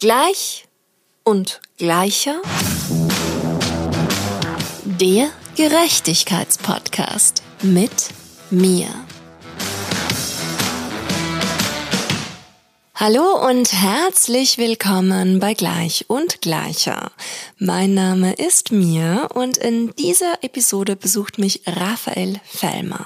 Gleich und gleicher. Der Gerechtigkeitspodcast mit mir. Hallo und herzlich willkommen bei Gleich und Gleicher. Mein Name ist Mir und in dieser Episode besucht mich Raphael Fellmer.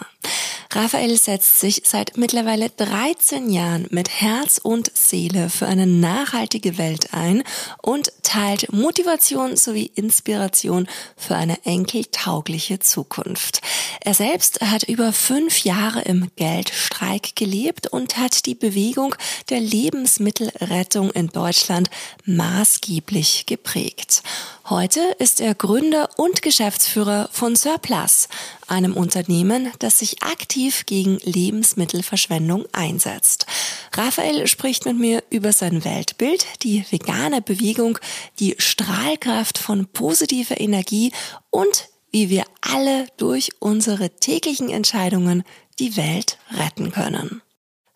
Raphael setzt sich seit mittlerweile 13 Jahren mit Herz und Seele für eine nachhaltige Welt ein und teilt Motivation sowie Inspiration für eine enkeltaugliche Zukunft. Er selbst hat über fünf Jahre im Geldstreik gelebt und hat die Bewegung der Lebensmittelrettung in Deutschland maßgeblich geprägt. Heute ist er Gründer und Geschäftsführer von Surplus, einem Unternehmen, das sich aktiv gegen Lebensmittelverschwendung einsetzt. Raphael spricht mit mir über sein Weltbild, die vegane Bewegung, die Strahlkraft von positiver Energie und wie wir alle durch unsere täglichen Entscheidungen die Welt retten können.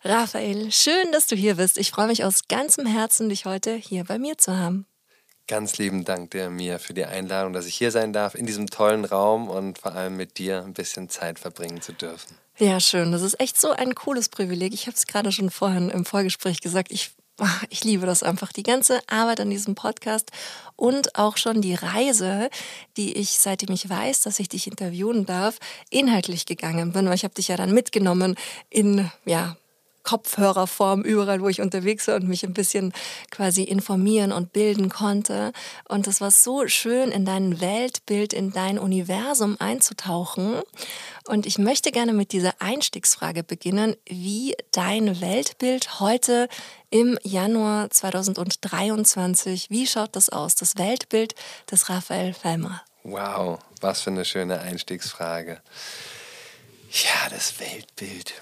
Raphael, schön, dass du hier bist. Ich freue mich aus ganzem Herzen, dich heute hier bei mir zu haben. Ganz lieben Dank dir, Mia, für die Einladung, dass ich hier sein darf, in diesem tollen Raum und vor allem mit dir ein bisschen Zeit verbringen zu dürfen. Ja, schön. Das ist echt so ein cooles Privileg. Ich habe es gerade schon vorhin im Vorgespräch gesagt. Ich, ich liebe das einfach. Die ganze Arbeit an diesem Podcast und auch schon die Reise, die ich, seitdem ich weiß, dass ich dich interviewen darf, inhaltlich gegangen bin. Weil ich habe dich ja dann mitgenommen in, ja, Kopfhörerform überall, wo ich unterwegs war und mich ein bisschen quasi informieren und bilden konnte. Und es war so schön, in dein Weltbild, in dein Universum einzutauchen. Und ich möchte gerne mit dieser Einstiegsfrage beginnen, wie dein Weltbild heute im Januar 2023, wie schaut das aus, das Weltbild des Raphael Fellmer? Wow, was für eine schöne Einstiegsfrage. Ja, das Weltbild.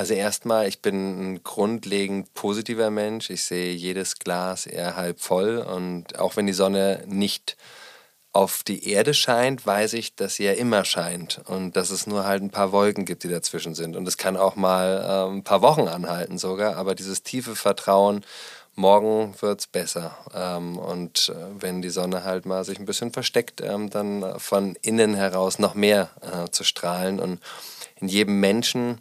Also erstmal, ich bin ein grundlegend positiver Mensch. Ich sehe jedes Glas eher halb voll und auch wenn die Sonne nicht auf die Erde scheint, weiß ich, dass sie ja immer scheint und dass es nur halt ein paar Wolken gibt, die dazwischen sind. Und es kann auch mal äh, ein paar Wochen anhalten sogar, aber dieses tiefe Vertrauen, morgen wird es besser. Ähm, und äh, wenn die Sonne halt mal sich ein bisschen versteckt, ähm, dann von innen heraus noch mehr äh, zu strahlen und in jedem Menschen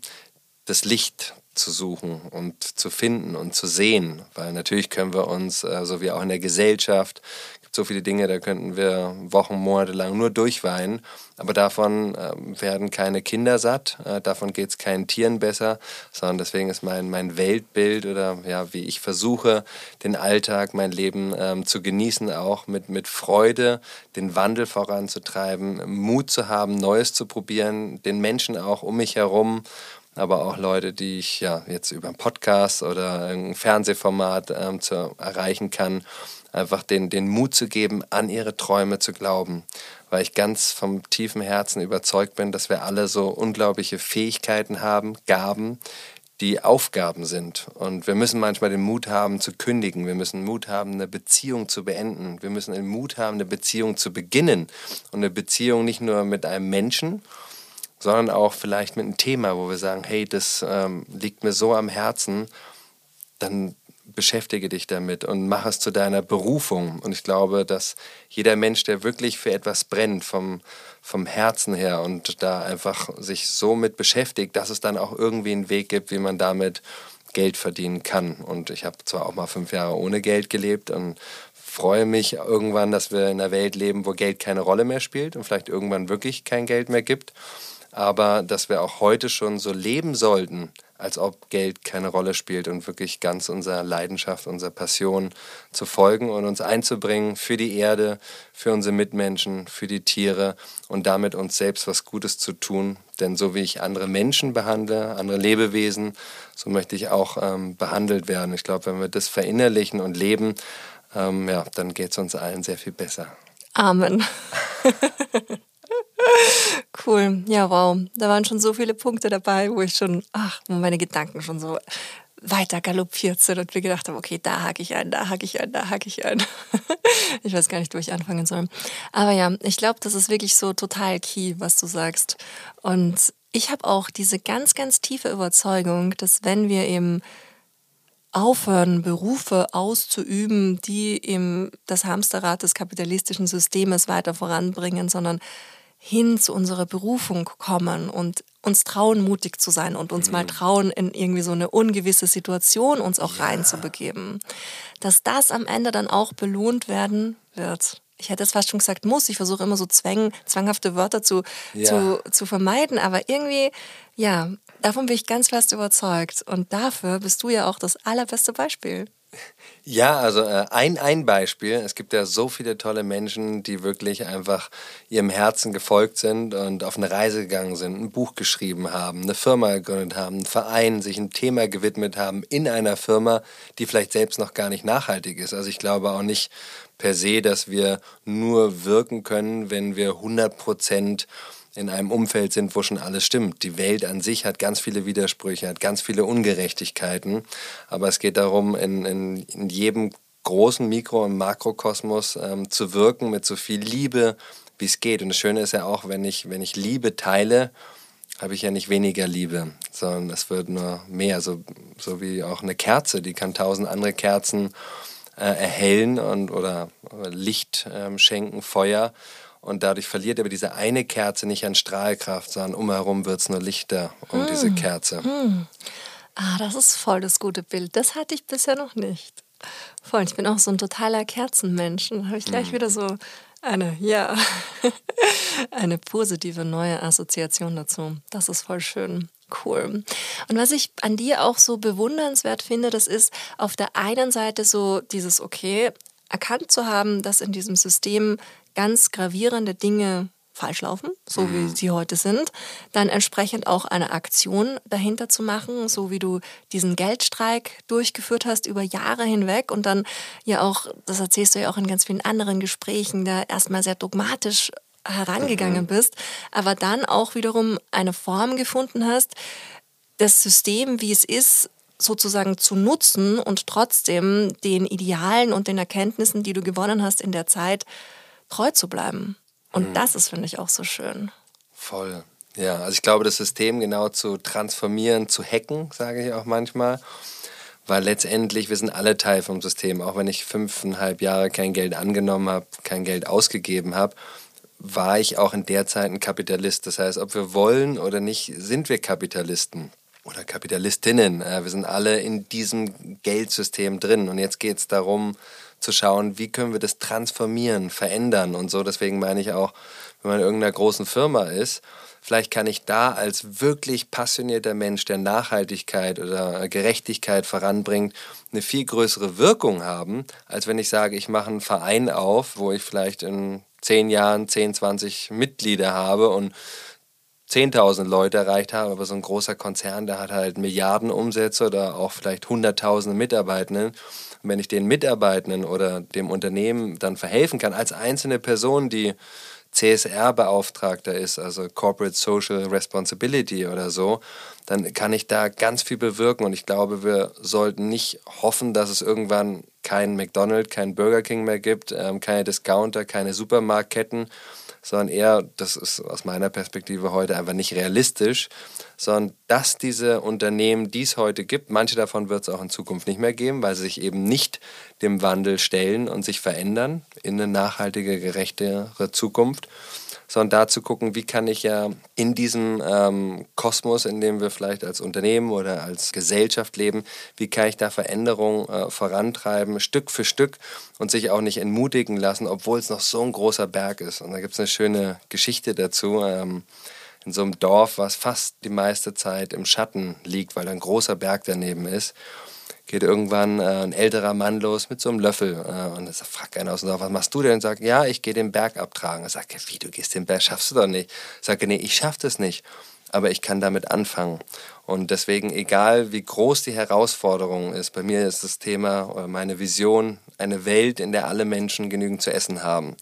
das Licht zu suchen und zu finden und zu sehen. Weil natürlich können wir uns, äh, so wie auch in der Gesellschaft, gibt so viele Dinge, da könnten wir Wochen, Monate lang nur durchweinen. Aber davon äh, werden keine Kinder satt, äh, davon geht es keinen Tieren besser, sondern deswegen ist mein, mein Weltbild oder ja, wie ich versuche, den Alltag, mein Leben ähm, zu genießen, auch mit, mit Freude den Wandel voranzutreiben, Mut zu haben, Neues zu probieren, den Menschen auch um mich herum aber auch Leute, die ich ja jetzt über einen Podcast oder ein Fernsehformat ähm, zu erreichen kann, einfach den, den Mut zu geben, an ihre Träume zu glauben, weil ich ganz vom tiefen Herzen überzeugt bin, dass wir alle so unglaubliche Fähigkeiten haben, Gaben, die Aufgaben sind. Und wir müssen manchmal den Mut haben zu kündigen. Wir müssen Mut haben, eine Beziehung zu beenden. Wir müssen den Mut haben, eine Beziehung zu beginnen. Und eine Beziehung nicht nur mit einem Menschen, sondern auch vielleicht mit einem Thema, wo wir sagen, hey, das ähm, liegt mir so am Herzen, dann beschäftige dich damit und mach es zu deiner Berufung. Und ich glaube, dass jeder Mensch, der wirklich für etwas brennt, vom, vom Herzen her und da einfach sich so mit beschäftigt, dass es dann auch irgendwie einen Weg gibt, wie man damit Geld verdienen kann. Und ich habe zwar auch mal fünf Jahre ohne Geld gelebt und freue mich irgendwann, dass wir in einer Welt leben, wo Geld keine Rolle mehr spielt und vielleicht irgendwann wirklich kein Geld mehr gibt aber dass wir auch heute schon so leben sollten, als ob Geld keine Rolle spielt und wirklich ganz unserer Leidenschaft, unserer Passion zu folgen und uns einzubringen für die Erde, für unsere Mitmenschen, für die Tiere und damit uns selbst was Gutes zu tun. Denn so wie ich andere Menschen behandle, andere Lebewesen, so möchte ich auch ähm, behandelt werden. Ich glaube, wenn wir das verinnerlichen und leben, ähm, ja, dann geht es uns allen sehr viel besser. Amen. Cool. Ja, wow. Da waren schon so viele Punkte dabei, wo ich schon, ach, wo meine Gedanken schon so weiter galoppiert sind und mir gedacht habe, okay, da hake ich ein, da hake ich ein, da hake ich ein. ich weiß gar nicht, wo ich anfangen soll. Aber ja, ich glaube, das ist wirklich so total key, was du sagst. Und ich habe auch diese ganz, ganz tiefe Überzeugung, dass wenn wir eben aufhören, Berufe auszuüben, die eben das Hamsterrad des kapitalistischen Systems weiter voranbringen, sondern hin zu unserer Berufung kommen und uns trauen, mutig zu sein und uns mhm. mal trauen, in irgendwie so eine ungewisse Situation uns auch ja. reinzubegeben. Dass das am Ende dann auch belohnt werden wird. Ich hätte es fast schon gesagt, muss. Ich versuche immer so zwang, zwanghafte Wörter zu, ja. zu, zu vermeiden, aber irgendwie, ja, davon bin ich ganz fest überzeugt. Und dafür bist du ja auch das allerbeste Beispiel. Ja, also äh, ein, ein Beispiel. Es gibt ja so viele tolle Menschen, die wirklich einfach ihrem Herzen gefolgt sind und auf eine Reise gegangen sind, ein Buch geschrieben haben, eine Firma gegründet haben, einen Verein, sich ein Thema gewidmet haben in einer Firma, die vielleicht selbst noch gar nicht nachhaltig ist. Also ich glaube auch nicht per se, dass wir nur wirken können, wenn wir 100 Prozent in einem Umfeld sind, wo schon alles stimmt. Die Welt an sich hat ganz viele Widersprüche, hat ganz viele Ungerechtigkeiten. Aber es geht darum, in, in, in jedem großen Mikro- und Makrokosmos ähm, zu wirken mit so viel Liebe, wie es geht. Und das Schöne ist ja auch, wenn ich, wenn ich Liebe teile, habe ich ja nicht weniger Liebe, sondern es wird nur mehr. So, so wie auch eine Kerze, die kann tausend andere Kerzen äh, erhellen und, oder Licht äh, schenken, Feuer. Und dadurch verliert aber diese eine Kerze nicht an Strahlkraft, sondern umherum wird es nur lichter um hm. diese Kerze. Hm. Ah, das ist voll das gute Bild. Das hatte ich bisher noch nicht. Voll, ich bin auch so ein totaler Kerzenmensch. Da habe ich gleich hm. wieder so eine, ja, eine positive neue Assoziation dazu. Das ist voll schön. Cool. Und was ich an dir auch so bewundernswert finde, das ist auf der einen Seite so dieses, okay, erkannt zu haben, dass in diesem System ganz gravierende Dinge falsch laufen, so wie mhm. sie heute sind, dann entsprechend auch eine Aktion dahinter zu machen, so wie du diesen Geldstreik durchgeführt hast über Jahre hinweg und dann ja auch, das erzählst du ja auch in ganz vielen anderen Gesprächen, da erstmal sehr dogmatisch herangegangen mhm. bist, aber dann auch wiederum eine Form gefunden hast, das System, wie es ist, sozusagen zu nutzen und trotzdem den Idealen und den Erkenntnissen, die du gewonnen hast in der Zeit, treu zu bleiben. Und mhm. das ist, finde ich, auch so schön. Voll. Ja, also ich glaube, das System genau zu transformieren, zu hacken, sage ich auch manchmal. Weil letztendlich, wir sind alle Teil vom System. Auch wenn ich fünfeinhalb Jahre kein Geld angenommen habe, kein Geld ausgegeben habe, war ich auch in der Zeit ein Kapitalist. Das heißt, ob wir wollen oder nicht, sind wir Kapitalisten oder Kapitalistinnen. Äh, wir sind alle in diesem Geldsystem drin. Und jetzt geht es darum, zu schauen, wie können wir das transformieren, verändern und so. Deswegen meine ich auch, wenn man in irgendeiner großen Firma ist, vielleicht kann ich da als wirklich passionierter Mensch, der Nachhaltigkeit oder Gerechtigkeit voranbringt, eine viel größere Wirkung haben, als wenn ich sage, ich mache einen Verein auf, wo ich vielleicht in zehn Jahren 10, 20 Mitglieder habe und 10.000 Leute erreicht habe, aber so ein großer Konzern, der hat halt Milliarden Umsätze oder auch vielleicht Hunderttausende Mitarbeitenden und wenn ich den Mitarbeitenden oder dem Unternehmen dann verhelfen kann, als einzelne Person, die CSR-Beauftragter ist, also Corporate Social Responsibility oder so, dann kann ich da ganz viel bewirken. Und ich glaube, wir sollten nicht hoffen, dass es irgendwann keinen McDonald's, keinen Burger King mehr gibt, ähm, keine Discounter, keine Supermarktketten, sondern eher, das ist aus meiner Perspektive heute einfach nicht realistisch, sondern dass diese Unternehmen, die es heute gibt, manche davon wird es auch in Zukunft nicht mehr geben, weil sie sich eben nicht dem Wandel stellen und sich verändern in eine nachhaltige, gerechtere Zukunft sondern da zu gucken, wie kann ich ja in diesem ähm, Kosmos, in dem wir vielleicht als Unternehmen oder als Gesellschaft leben, wie kann ich da Veränderungen äh, vorantreiben, Stück für Stück und sich auch nicht entmutigen lassen, obwohl es noch so ein großer Berg ist. Und da gibt es eine schöne Geschichte dazu. Ähm, in so einem Dorf, was fast die meiste Zeit im Schatten liegt, weil da ein großer Berg daneben ist geht irgendwann äh, ein älterer Mann los mit so einem Löffel. Äh, und dann fragt einer aus dem Dorf, was machst du denn? Und sagt, ja, ich gehe den Berg abtragen. Er sagt, wie, du gehst den Berg, schaffst du doch nicht. Sagt er, nee, ich schaff das nicht. Aber ich kann damit anfangen. Und deswegen, egal wie groß die Herausforderung ist, bei mir ist das Thema oder meine Vision eine Welt, in der alle Menschen genügend zu essen haben.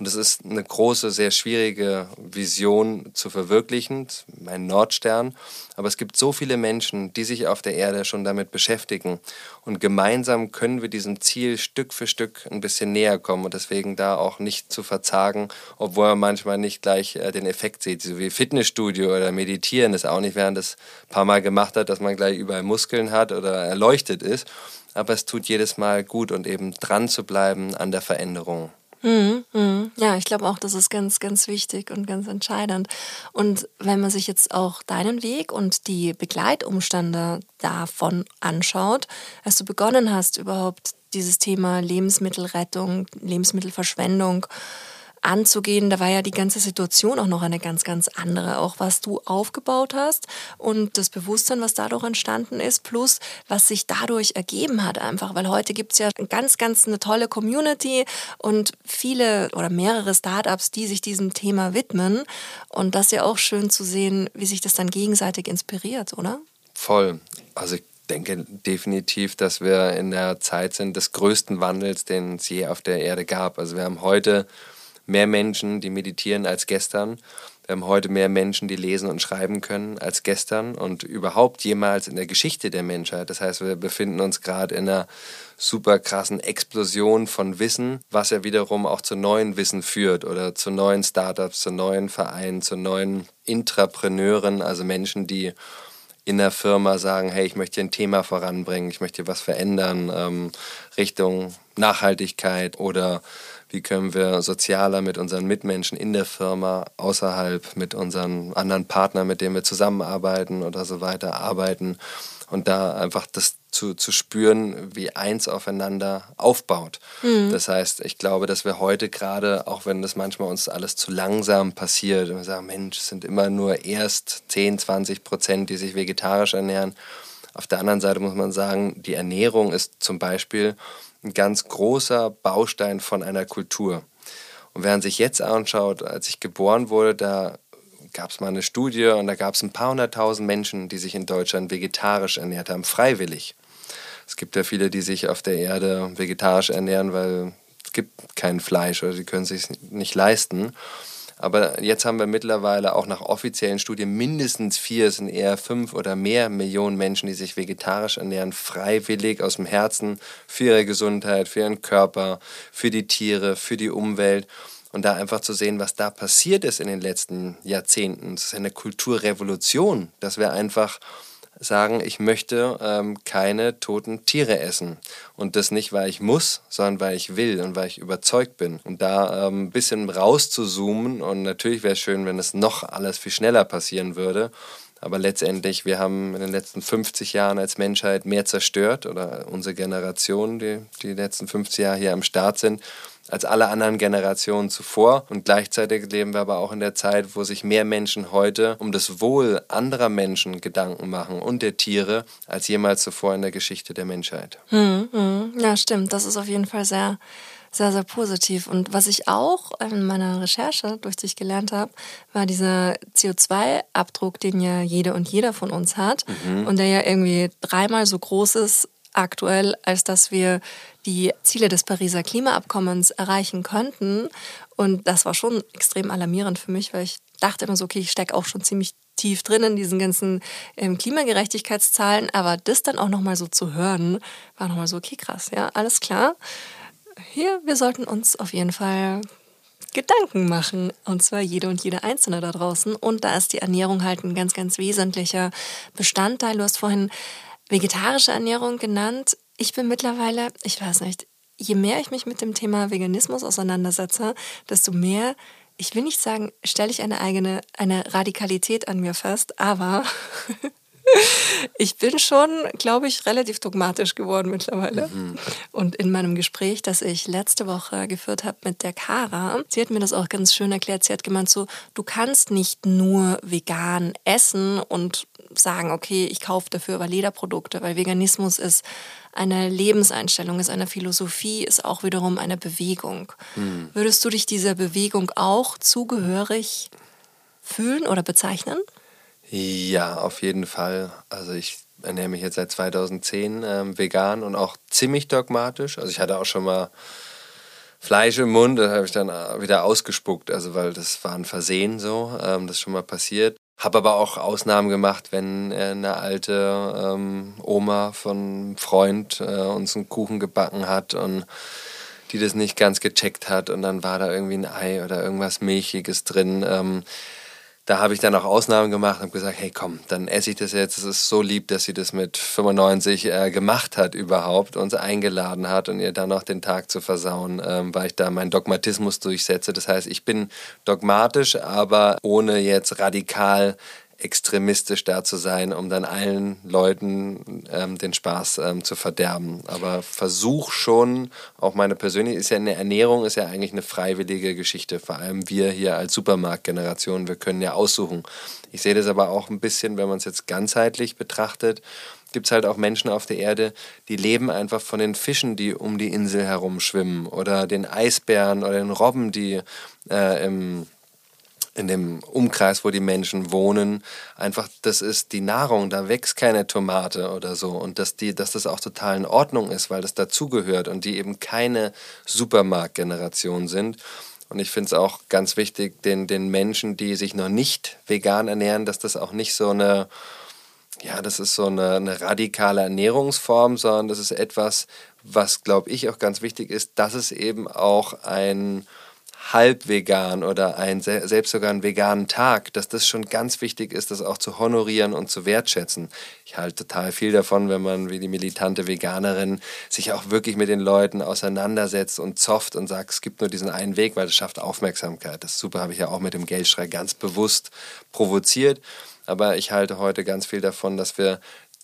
Und es ist eine große, sehr schwierige Vision zu verwirklichen, mein Nordstern. Aber es gibt so viele Menschen, die sich auf der Erde schon damit beschäftigen. Und gemeinsam können wir diesem Ziel Stück für Stück ein bisschen näher kommen. Und deswegen da auch nicht zu verzagen, obwohl man manchmal nicht gleich äh, den Effekt sieht. So wie Fitnessstudio oder Meditieren ist auch nicht, während es ein paar Mal gemacht hat, dass man gleich überall Muskeln hat oder erleuchtet ist. Aber es tut jedes Mal gut und eben dran zu bleiben an der Veränderung. Mhm, mhm. Ja, ich glaube auch, das ist ganz, ganz wichtig und ganz entscheidend. Und wenn man sich jetzt auch deinen Weg und die Begleitumstände davon anschaut, als du begonnen hast, überhaupt dieses Thema Lebensmittelrettung, Lebensmittelverschwendung anzugehen. Da war ja die ganze Situation auch noch eine ganz, ganz andere. Auch was du aufgebaut hast und das Bewusstsein, was dadurch entstanden ist, plus was sich dadurch ergeben hat einfach. Weil heute gibt es ja ganz, ganz eine tolle Community und viele oder mehrere Startups, die sich diesem Thema widmen. Und das ist ja auch schön zu sehen, wie sich das dann gegenseitig inspiriert, oder? Voll. Also ich denke definitiv, dass wir in der Zeit sind des größten Wandels, den es je auf der Erde gab. Also wir haben heute mehr Menschen, die meditieren als gestern. Wir haben heute mehr Menschen, die lesen und schreiben können als gestern und überhaupt jemals in der Geschichte der Menschheit. Das heißt, wir befinden uns gerade in einer super krassen Explosion von Wissen, was ja wiederum auch zu neuen Wissen führt oder zu neuen Startups, zu neuen Vereinen, zu neuen Intrapreneuren, also Menschen, die in der Firma sagen, hey, ich möchte ein Thema voranbringen, ich möchte was verändern, ähm, Richtung Nachhaltigkeit oder wie können wir sozialer mit unseren Mitmenschen in der Firma, außerhalb, mit unseren anderen Partnern, mit denen wir zusammenarbeiten oder so weiter arbeiten und da einfach das zu, zu spüren, wie eins aufeinander aufbaut. Mhm. Das heißt, ich glaube, dass wir heute gerade, auch wenn das manchmal uns alles zu langsam passiert, und wir sagen, Mensch, es sind immer nur erst 10, 20 Prozent, die sich vegetarisch ernähren. Auf der anderen Seite muss man sagen, die Ernährung ist zum Beispiel ein ganz großer Baustein von einer Kultur. Und wer sich jetzt anschaut, als ich geboren wurde, da gab es mal eine Studie und da gab es ein paar hunderttausend Menschen, die sich in Deutschland vegetarisch ernährt haben, freiwillig. Es gibt ja viele, die sich auf der Erde vegetarisch ernähren, weil es gibt kein Fleisch oder sie können es sich nicht leisten. Aber jetzt haben wir mittlerweile auch nach offiziellen Studien mindestens vier, es sind eher fünf oder mehr Millionen Menschen, die sich vegetarisch ernähren, freiwillig aus dem Herzen für ihre Gesundheit, für ihren Körper, für die Tiere, für die Umwelt. Und da einfach zu sehen, was da passiert ist in den letzten Jahrzehnten. Das ist eine Kulturrevolution, dass wir einfach sagen, ich möchte ähm, keine toten Tiere essen. Und das nicht, weil ich muss, sondern weil ich will und weil ich überzeugt bin. Und da ähm, ein bisschen rauszuzoomen und natürlich wäre es schön, wenn es noch alles viel schneller passieren würde. Aber letztendlich, wir haben in den letzten 50 Jahren als Menschheit mehr zerstört oder unsere Generation, die die letzten 50 Jahre hier am Start sind, als alle anderen Generationen zuvor. Und gleichzeitig leben wir aber auch in der Zeit, wo sich mehr Menschen heute um das Wohl anderer Menschen Gedanken machen und der Tiere als jemals zuvor in der Geschichte der Menschheit. Hm, hm. Ja, stimmt. Das ist auf jeden Fall sehr, sehr, sehr positiv. Und was ich auch in meiner Recherche durch dich gelernt habe, war dieser CO2-Abdruck, den ja jede und jeder von uns hat mhm. und der ja irgendwie dreimal so groß ist aktuell, als dass wir die Ziele des Pariser Klimaabkommens erreichen könnten. Und das war schon extrem alarmierend für mich, weil ich dachte immer so, okay, ich stecke auch schon ziemlich tief drin in diesen ganzen ähm, Klimagerechtigkeitszahlen, aber das dann auch nochmal so zu hören, war nochmal so, okay, krass, ja, alles klar. Hier, wir sollten uns auf jeden Fall Gedanken machen. Und zwar jede und jede Einzelne da draußen. Und da ist die Ernährung halt ein ganz, ganz wesentlicher Bestandteil. Du hast vorhin vegetarische Ernährung genannt. Ich bin mittlerweile, ich weiß nicht, je mehr ich mich mit dem Thema Veganismus auseinandersetze, desto mehr, ich will nicht sagen, stelle ich eine eigene, eine Radikalität an mir fest, aber ich bin schon, glaube ich, relativ dogmatisch geworden mittlerweile. Mhm. Und in meinem Gespräch, das ich letzte Woche geführt habe mit der Kara, sie hat mir das auch ganz schön erklärt. Sie hat gemeint so, du kannst nicht nur vegan essen und sagen, okay, ich kaufe dafür aber Lederprodukte, weil Veganismus ist eine Lebenseinstellung, ist eine Philosophie, ist auch wiederum eine Bewegung. Hm. Würdest du dich dieser Bewegung auch zugehörig fühlen oder bezeichnen? Ja, auf jeden Fall. Also ich ernähre mich jetzt seit 2010 ähm, vegan und auch ziemlich dogmatisch. Also ich hatte auch schon mal Fleisch im Mund, das habe ich dann wieder ausgespuckt, also weil das war ein Versehen so, ähm, das ist schon mal passiert. Habe aber auch Ausnahmen gemacht, wenn eine alte ähm, Oma von einem Freund äh, uns einen Kuchen gebacken hat und die das nicht ganz gecheckt hat und dann war da irgendwie ein Ei oder irgendwas Milchiges drin. Ähm, da habe ich dann auch Ausnahmen gemacht und gesagt, hey komm, dann esse ich das jetzt. Es ist so lieb, dass sie das mit 95 äh, gemacht hat überhaupt, uns eingeladen hat und ihr dann noch den Tag zu versauen, ähm, weil ich da meinen Dogmatismus durchsetze. Das heißt, ich bin dogmatisch, aber ohne jetzt radikal extremistisch da zu sein, um dann allen Leuten ähm, den Spaß ähm, zu verderben. Aber versuch schon, auch meine persönliche, ist ja eine Ernährung, ist ja eigentlich eine freiwillige Geschichte. Vor allem wir hier als Supermarktgeneration, wir können ja aussuchen. Ich sehe das aber auch ein bisschen, wenn man es jetzt ganzheitlich betrachtet, gibt es halt auch Menschen auf der Erde, die leben einfach von den Fischen, die um die Insel herum schwimmen oder den Eisbären oder den Robben, die äh, im in dem Umkreis, wo die Menschen wohnen, einfach, das ist die Nahrung, da wächst keine Tomate oder so und dass, die, dass das auch total in Ordnung ist, weil das dazugehört und die eben keine Supermarktgeneration sind. Und ich finde es auch ganz wichtig, den, den Menschen, die sich noch nicht vegan ernähren, dass das auch nicht so eine, ja, das ist so eine, eine radikale Ernährungsform, sondern das ist etwas, was, glaube ich, auch ganz wichtig ist, dass es eben auch ein halb vegan oder ein, selbst sogar einen veganen Tag, dass das schon ganz wichtig ist, das auch zu honorieren und zu wertschätzen. Ich halte total viel davon, wenn man wie die militante Veganerin sich auch wirklich mit den Leuten auseinandersetzt und zofft und sagt, es gibt nur diesen einen Weg, weil das schafft Aufmerksamkeit. Das super, habe ich ja auch mit dem Geldschrei ganz bewusst provoziert. Aber ich halte heute ganz viel davon, dass wir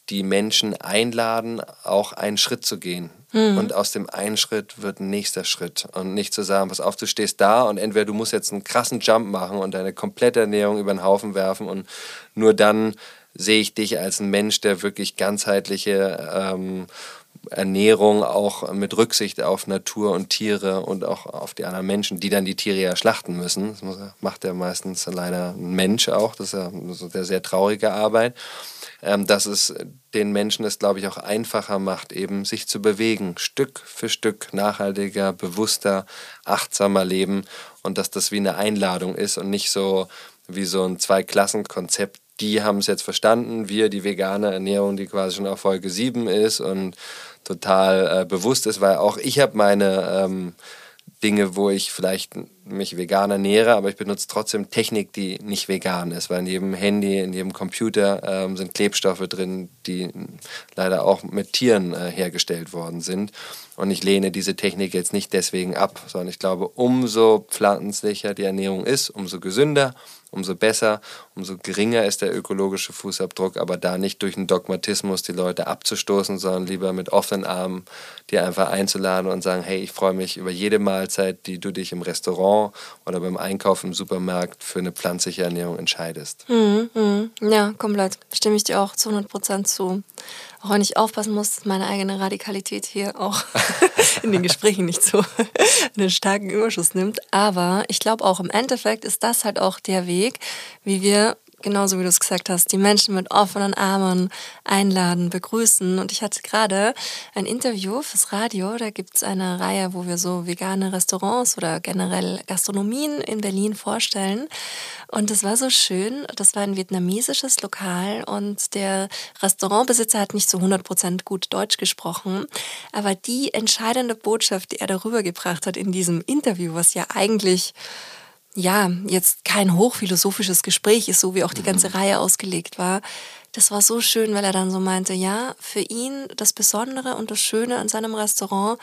die Menschen einladen, auch einen Schritt zu gehen. Mhm. Und aus dem einen Schritt wird ein nächster Schritt. Und nicht zu sagen, pass auf, du stehst da und entweder du musst jetzt einen krassen Jump machen und deine komplette Ernährung über den Haufen werfen und nur dann sehe ich dich als ein Mensch, der wirklich ganzheitliche ähm, Ernährung auch mit Rücksicht auf Natur und Tiere und auch auf die anderen Menschen, die dann die Tiere ja schlachten müssen. Das macht ja meistens leider ein Mensch auch. Das ist ja so der sehr traurige Arbeit ähm, dass es den Menschen es, glaube ich, auch einfacher macht, eben sich zu bewegen, Stück für Stück nachhaltiger, bewusster, achtsamer leben und dass das wie eine Einladung ist und nicht so wie so ein Zwei-Klassen-Konzept. Die haben es jetzt verstanden, wir, die vegane Ernährung, die quasi schon auf Folge 7 ist und total äh, bewusst ist, weil auch ich habe meine ähm, Dinge, wo ich vielleicht mich vegan ernähre, aber ich benutze trotzdem Technik, die nicht vegan ist, weil in jedem Handy, in jedem Computer ähm, sind Klebstoffe drin, die leider auch mit Tieren äh, hergestellt worden sind. Und ich lehne diese Technik jetzt nicht deswegen ab, sondern ich glaube, umso pflanzlicher die Ernährung ist, umso gesünder, umso besser, umso geringer ist der ökologische Fußabdruck, aber da nicht durch einen Dogmatismus die Leute abzustoßen, sondern lieber mit offenen Armen die einfach einzuladen und sagen, hey, ich freue mich über jede Mahlzeit, die du dich im Restaurant oder beim Einkauf im Supermarkt für eine pflanzliche Ernährung entscheidest. Mhm, mh. Ja, komplett. Stimme ich dir auch zu 100 Prozent zu. Auch ich aufpassen muss, dass meine eigene Radikalität hier auch in den Gesprächen nicht so einen starken Überschuss nimmt. Aber ich glaube auch im Endeffekt ist das halt auch der Weg, wie wir genauso wie du es gesagt hast, die Menschen mit offenen Armen einladen, begrüßen. Und ich hatte gerade ein Interview fürs Radio. Da gibt es eine Reihe, wo wir so vegane Restaurants oder generell Gastronomien in Berlin vorstellen. Und das war so schön. Das war ein vietnamesisches Lokal und der Restaurantbesitzer hat nicht zu 100 Prozent gut Deutsch gesprochen. Aber die entscheidende Botschaft, die er darüber gebracht hat in diesem Interview, was ja eigentlich ja, jetzt kein hochphilosophisches Gespräch ist, so wie auch die ganze mhm. Reihe ausgelegt war. Das war so schön, weil er dann so meinte, ja, für ihn das Besondere und das Schöne an seinem Restaurant,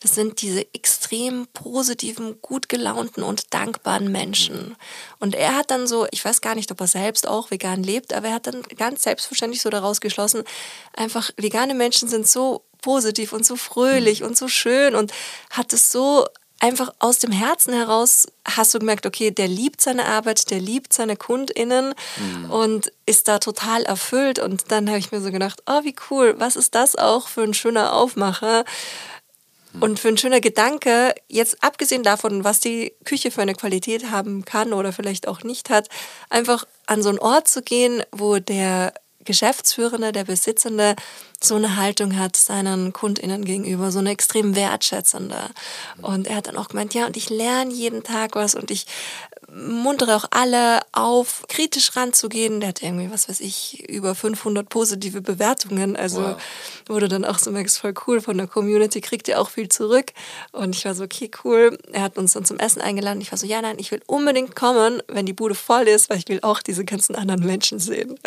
das sind diese extrem positiven, gut gelaunten und dankbaren Menschen. Und er hat dann so, ich weiß gar nicht, ob er selbst auch vegan lebt, aber er hat dann ganz selbstverständlich so daraus geschlossen, einfach vegane Menschen sind so positiv und so fröhlich mhm. und so schön und hat es so einfach aus dem Herzen heraus hast du gemerkt, okay, der liebt seine Arbeit, der liebt seine KundInnen mhm. und ist da total erfüllt. Und dann habe ich mir so gedacht, oh, wie cool, was ist das auch für ein schöner Aufmacher? Mhm. Und für ein schöner Gedanke, jetzt abgesehen davon, was die Küche für eine Qualität haben kann oder vielleicht auch nicht hat, einfach an so einen Ort zu gehen, wo der Geschäftsführende, der Besitzende so eine Haltung hat seinen KundInnen gegenüber, so eine extrem wertschätzende. Und er hat dann auch gemeint, ja, und ich lerne jeden Tag was und ich muntere auch alle auf, kritisch ranzugehen. Der hat irgendwie, was weiß ich, über 500 positive Bewertungen. Also wow. wurde dann auch so merkst, voll cool von der Community, kriegt ihr auch viel zurück. Und ich war so, okay, cool. Er hat uns dann zum Essen eingeladen. Ich war so, ja, nein, ich will unbedingt kommen, wenn die Bude voll ist, weil ich will auch diese ganzen anderen Menschen sehen.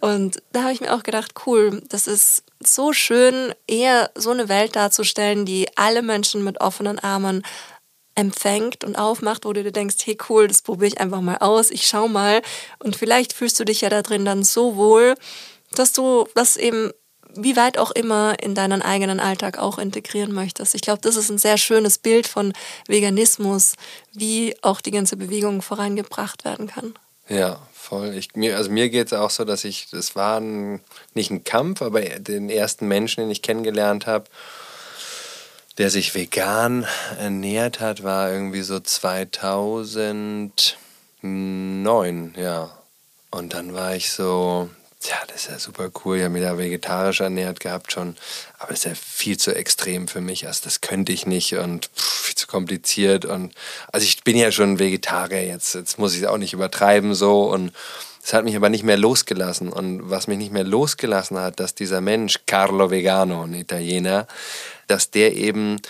Und da habe ich mir auch gedacht, cool, das ist so schön, eher so eine Welt darzustellen, die alle Menschen mit offenen Armen empfängt und aufmacht, wo du dir denkst, hey cool, das probiere ich einfach mal aus, ich schau mal und vielleicht fühlst du dich ja da drin dann so wohl, dass du das eben wie weit auch immer in deinen eigenen Alltag auch integrieren möchtest. Ich glaube, das ist ein sehr schönes Bild von Veganismus, wie auch die ganze Bewegung vorangebracht werden kann. Ja, voll. Ich, mir, also mir geht es auch so, dass ich, das war ein, nicht ein Kampf, aber den ersten Menschen, den ich kennengelernt habe, der sich vegan ernährt hat, war irgendwie so 2009, ja. Und dann war ich so, ja, das ist ja super cool. Ich habe mich da vegetarisch ernährt gehabt schon. Aber das ist ja viel zu extrem für mich. Also das könnte ich nicht und pff, viel zu kompliziert. Und also ich bin ja schon Vegetarier jetzt. Jetzt muss ich es auch nicht übertreiben so. Und es hat mich aber nicht mehr losgelassen. Und was mich nicht mehr losgelassen hat, dass dieser Mensch, Carlo Vegano, ein Italiener, dass der eben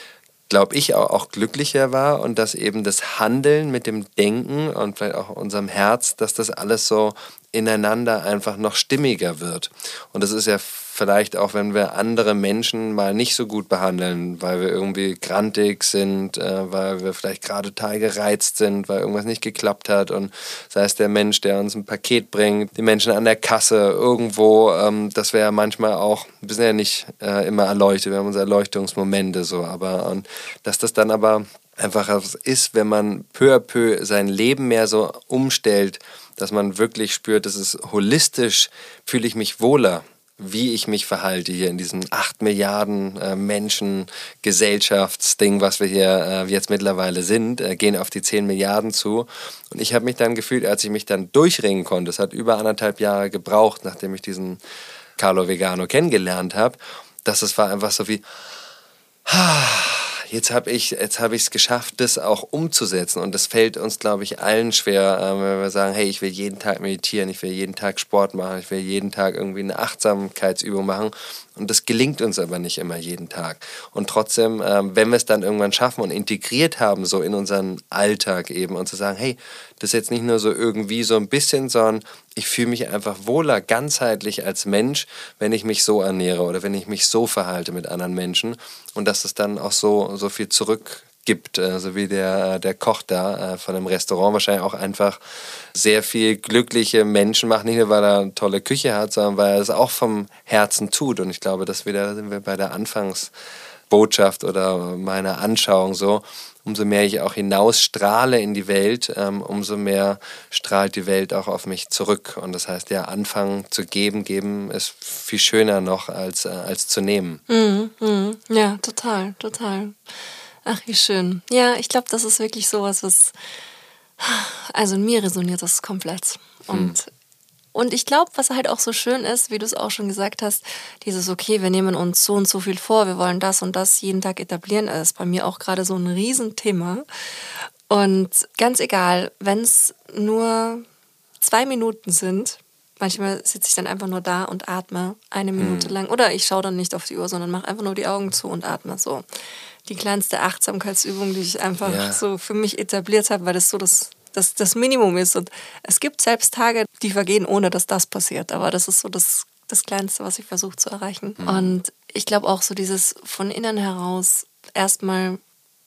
glaube ich, auch, auch, glücklicher war und dass eben das Handeln mit dem Denken und vielleicht auch unserem Herz, dass das alles so ineinander einfach noch stimmiger wird. Und das ist ja vielleicht auch, wenn wir andere Menschen mal nicht so gut behandeln, weil wir irgendwie grantig sind, äh, weil wir vielleicht gerade total gereizt sind, weil irgendwas nicht geklappt hat. Und sei es der Mensch, der uns ein Paket bringt, die Menschen an der Kasse irgendwo, ähm, das wäre ja manchmal auch, wir sind ja nicht äh, immer erleuchtet, wir haben unsere Erleuchtungsmomente so, aber und dass das dann aber einfach ist, wenn man peu à peu sein Leben mehr so umstellt, dass man wirklich spürt, dass es holistisch fühle ich mich wohler wie ich mich verhalte hier in diesem 8 Milliarden äh, Menschen Gesellschaftsding, was wir hier äh, jetzt mittlerweile sind, äh, gehen auf die 10 Milliarden zu. Und ich habe mich dann gefühlt, als ich mich dann durchringen konnte, es hat über anderthalb Jahre gebraucht, nachdem ich diesen Carlo Vegano kennengelernt habe, dass es war einfach so wie, ah, jetzt habe ich jetzt habe es geschafft, das auch umzusetzen. Und das fällt uns glaube ich allen schwer, äh, wenn wir sagen, hey, ich will jeden Tag meditieren, ich will jeden Tag Sport machen, ich will jeden Tag irgendwie eine Achtsamkeitsübung machen und das gelingt uns aber nicht immer jeden Tag. Und trotzdem, ähm, wenn wir es dann irgendwann schaffen und integriert haben, so in unseren Alltag eben und zu sagen, hey, das ist jetzt nicht nur so irgendwie so ein bisschen, sondern ich fühle mich einfach wohler, ganzheitlich als Mensch, wenn ich mich so ernähre oder wenn ich mich so verhalte mit anderen Menschen und dass es dann auch so, so viel zurück gibt, äh, so wie der, der Koch da äh, von dem Restaurant wahrscheinlich auch einfach sehr viel glückliche Menschen macht, nicht nur weil er eine tolle Küche hat, sondern weil er es auch vom Herzen tut. Und ich glaube, dass wir da sind wir bei der Anfangsbotschaft oder meiner Anschauung so. Umso mehr ich auch hinausstrahle in die Welt, ähm, umso mehr strahlt die Welt auch auf mich zurück. Und das heißt, ja, anfangen zu geben, geben ist viel schöner noch als, äh, als zu nehmen. Mm, mm, ja, total, total. Ach, wie schön. Ja, ich glaube, das ist wirklich sowas, was. Also in mir resoniert das komplett. Und, hm. und ich glaube, was halt auch so schön ist, wie du es auch schon gesagt hast, dieses, okay, wir nehmen uns so und so viel vor, wir wollen das und das jeden Tag etablieren, ist bei mir auch gerade so ein Riesenthema. Und ganz egal, wenn es nur zwei Minuten sind, manchmal sitze ich dann einfach nur da und atme eine Minute hm. lang. Oder ich schaue dann nicht auf die Uhr, sondern mache einfach nur die Augen zu und atme so die kleinste Achtsamkeitsübung, die ich einfach ja. so für mich etabliert habe, weil das so das, das, das Minimum ist. Und es gibt selbst Tage, die vergehen, ohne dass das passiert. Aber das ist so das, das Kleinste, was ich versuche zu erreichen. Mhm. Und ich glaube auch so dieses von innen heraus erstmal,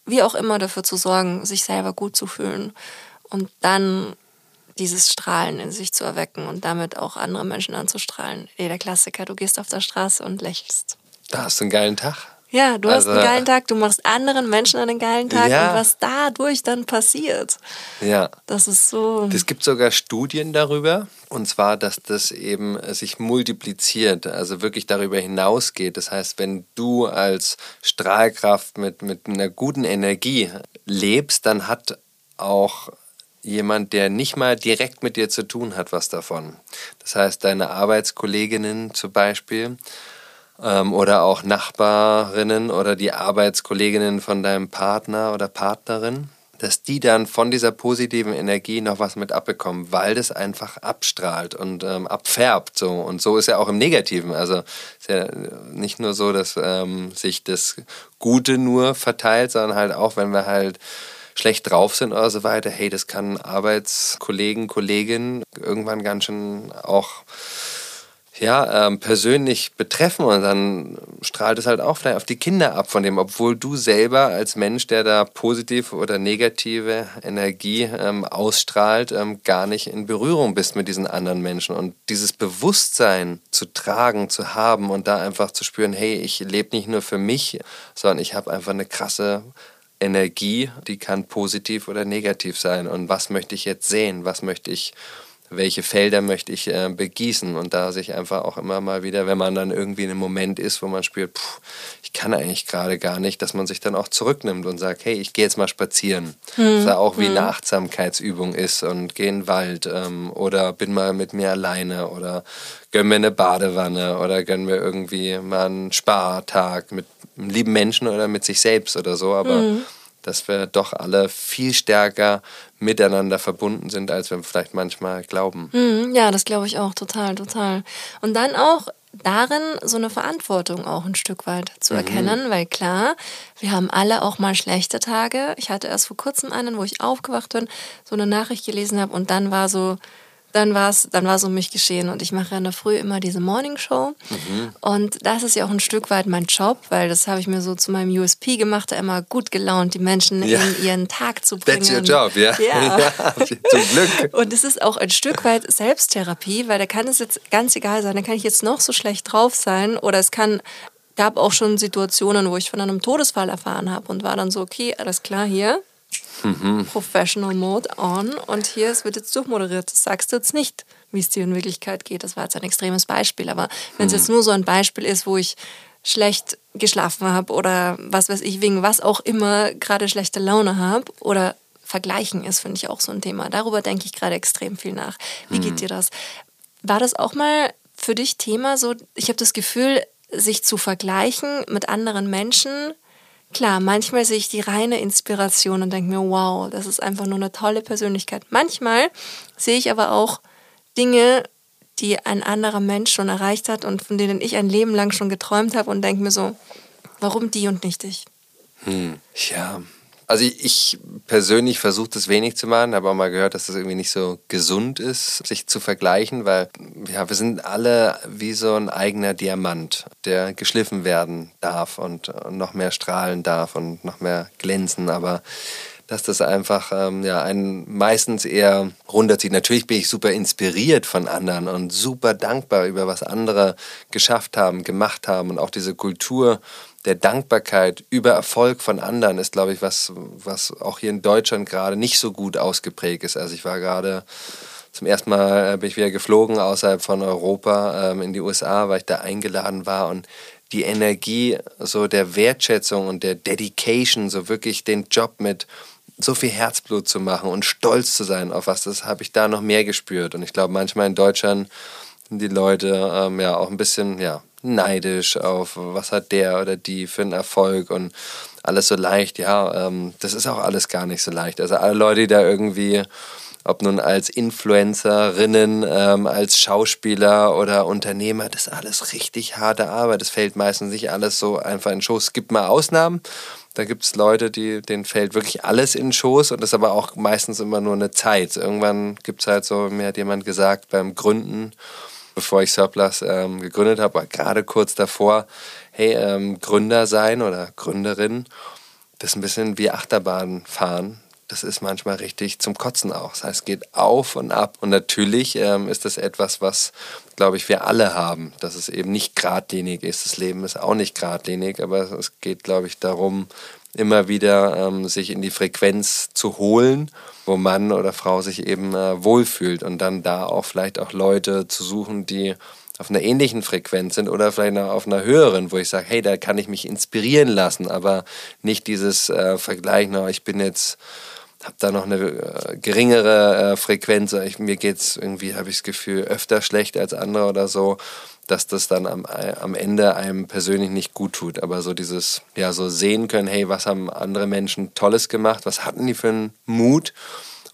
wie auch immer, dafür zu sorgen, sich selber gut zu fühlen. Und dann dieses Strahlen in sich zu erwecken und damit auch andere Menschen anzustrahlen. Der Klassiker, du gehst auf der Straße und lächelst. Da hast du einen geilen Tag. Ja, du also, hast einen geilen Tag, du machst anderen Menschen einen geilen Tag ja. und was dadurch dann passiert. Ja. Das ist so. Es gibt sogar Studien darüber, und zwar, dass das eben sich multipliziert, also wirklich darüber hinausgeht. Das heißt, wenn du als Strahlkraft mit, mit einer guten Energie lebst, dann hat auch jemand, der nicht mal direkt mit dir zu tun hat, was davon. Das heißt, deine Arbeitskolleginnen zum Beispiel ähm, oder auch Nachbarinnen oder die Arbeitskolleginnen von deinem Partner oder Partnerin, dass die dann von dieser positiven Energie noch was mit abbekommen, weil das einfach abstrahlt und ähm, abfärbt. So. Und so ist ja auch im Negativen. Also ist ja nicht nur so, dass ähm, sich das Gute nur verteilt, sondern halt auch, wenn wir halt schlecht drauf sind oder so weiter, hey, das kann Arbeitskollegen, Kolleginnen irgendwann ganz schön auch ja, ähm, persönlich betreffen und dann strahlt es halt auch vielleicht auf die Kinder ab von dem, obwohl du selber als Mensch, der da positive oder negative Energie ähm, ausstrahlt, ähm, gar nicht in Berührung bist mit diesen anderen Menschen. Und dieses Bewusstsein zu tragen, zu haben und da einfach zu spüren, hey, ich lebe nicht nur für mich, sondern ich habe einfach eine krasse Energie, die kann positiv oder negativ sein. Und was möchte ich jetzt sehen? Was möchte ich welche Felder möchte ich äh, begießen und da sich einfach auch immer mal wieder, wenn man dann irgendwie in einem Moment ist, wo man spürt, pff, ich kann eigentlich gerade gar nicht, dass man sich dann auch zurücknimmt und sagt, hey, ich gehe jetzt mal spazieren. Hm. Was ja auch wie hm. eine Achtsamkeitsübung ist und gehe in den Wald ähm, oder bin mal mit mir alleine oder gönn mir eine Badewanne oder gönn mir irgendwie mal einen Spartag mit einem lieben Menschen oder mit sich selbst oder so, aber hm dass wir doch alle viel stärker miteinander verbunden sind, als wir vielleicht manchmal glauben. Mhm, ja, das glaube ich auch, total, total. Und dann auch darin so eine Verantwortung auch ein Stück weit zu mhm. erkennen, weil klar, wir haben alle auch mal schlechte Tage. Ich hatte erst vor kurzem einen, wo ich aufgewacht bin, so eine Nachricht gelesen habe und dann war so, dann war es dann war's um mich geschehen. Und ich mache in der Früh immer diese Morning Show. Mhm. Und das ist ja auch ein Stück weit mein Job, weil das habe ich mir so zu meinem USP gemacht, da immer gut gelaunt die Menschen ja. in ihren Tag zu bringen. That's your job, ja. Ja. ja zum Glück. Und es ist auch ein Stück weit Selbsttherapie, weil da kann es jetzt ganz egal sein, da kann ich jetzt noch so schlecht drauf sein oder es kann gab auch schon Situationen, wo ich von einem Todesfall erfahren habe und war dann so, okay, alles klar hier, mhm. Professional Mode on und hier es wird jetzt durchmoderiert. Das sagst du jetzt nicht, wie es dir in Wirklichkeit geht. Das war jetzt ein extremes Beispiel, aber wenn es mhm. jetzt nur so ein Beispiel ist, wo ich schlecht geschlafen habe oder was weiß ich, wegen was auch immer gerade schlechte Laune habe oder Vergleichen ist, finde ich auch so ein Thema. Darüber denke ich gerade extrem viel nach. Wie geht mhm. dir das? War das auch mal für dich Thema so, ich habe das Gefühl, sich zu vergleichen mit anderen Menschen Klar, manchmal sehe ich die reine Inspiration und denke mir, wow, das ist einfach nur eine tolle Persönlichkeit. Manchmal sehe ich aber auch Dinge, die ein anderer Mensch schon erreicht hat und von denen ich ein Leben lang schon geträumt habe und denke mir so, warum die und nicht ich? Hm, ja, also ich persönlich versuche das wenig zu machen, habe auch mal gehört, dass das irgendwie nicht so gesund ist, sich zu vergleichen, weil ja, wir sind alle wie so ein eigener Diamant, der geschliffen werden darf und, noch mehr strahlen darf und noch mehr glänzen, aber dass das einfach ähm, ja, einen meistens eher runterzieht. Natürlich bin ich super inspiriert von anderen und super dankbar über was andere geschafft haben, gemacht haben und auch diese Kultur der Dankbarkeit über Erfolg von anderen ist, glaube ich, was, was auch hier in Deutschland gerade nicht so gut ausgeprägt ist. Also ich war gerade zum ersten Mal äh, bin ich wieder geflogen außerhalb von Europa ähm, in die USA, weil ich da eingeladen war und die Energie so der Wertschätzung und der Dedication, so wirklich den Job mit so viel Herzblut zu machen und stolz zu sein auf was, das habe ich da noch mehr gespürt. Und ich glaube, manchmal in Deutschland sind die Leute ähm, ja auch ein bisschen ja, neidisch auf, was hat der oder die für einen Erfolg und alles so leicht. Ja, ähm, das ist auch alles gar nicht so leicht. Also alle Leute, die da irgendwie, ob nun als Influencerinnen, ähm, als Schauspieler oder Unternehmer, das ist alles richtig harte Arbeit. Das fällt meistens nicht alles so einfach in Schoß. Es gibt mal Ausnahmen. Da gibt es Leute, die, denen fällt wirklich alles in den Schoß und das ist aber auch meistens immer nur eine Zeit. Irgendwann gibt es halt so, mir hat jemand gesagt, beim Gründen, bevor ich Surplus ähm, gegründet habe, gerade kurz davor, hey, ähm, Gründer sein oder Gründerin, das ist ein bisschen wie Achterbahn fahren. Das ist manchmal richtig zum Kotzen auch. Das heißt, es geht auf und ab. Und natürlich ähm, ist das etwas, was, glaube ich, wir alle haben, dass es eben nicht geradlinig ist. Das Leben ist auch nicht geradlinig, aber es geht, glaube ich, darum, immer wieder ähm, sich in die Frequenz zu holen, wo Mann oder Frau sich eben äh, wohlfühlt und dann da auch vielleicht auch Leute zu suchen, die auf einer ähnlichen Frequenz sind oder vielleicht auf einer höheren, wo ich sage, hey, da kann ich mich inspirieren lassen, aber nicht dieses äh, Vergleichen, oh, ich bin jetzt habe da noch eine äh, geringere äh, Frequenz. Ich, mir es irgendwie, habe ich das Gefühl, öfter schlecht als andere oder so, dass das dann am, am Ende einem persönlich nicht gut tut. Aber so dieses, ja, so sehen können, hey, was haben andere Menschen Tolles gemacht, was hatten die für einen Mut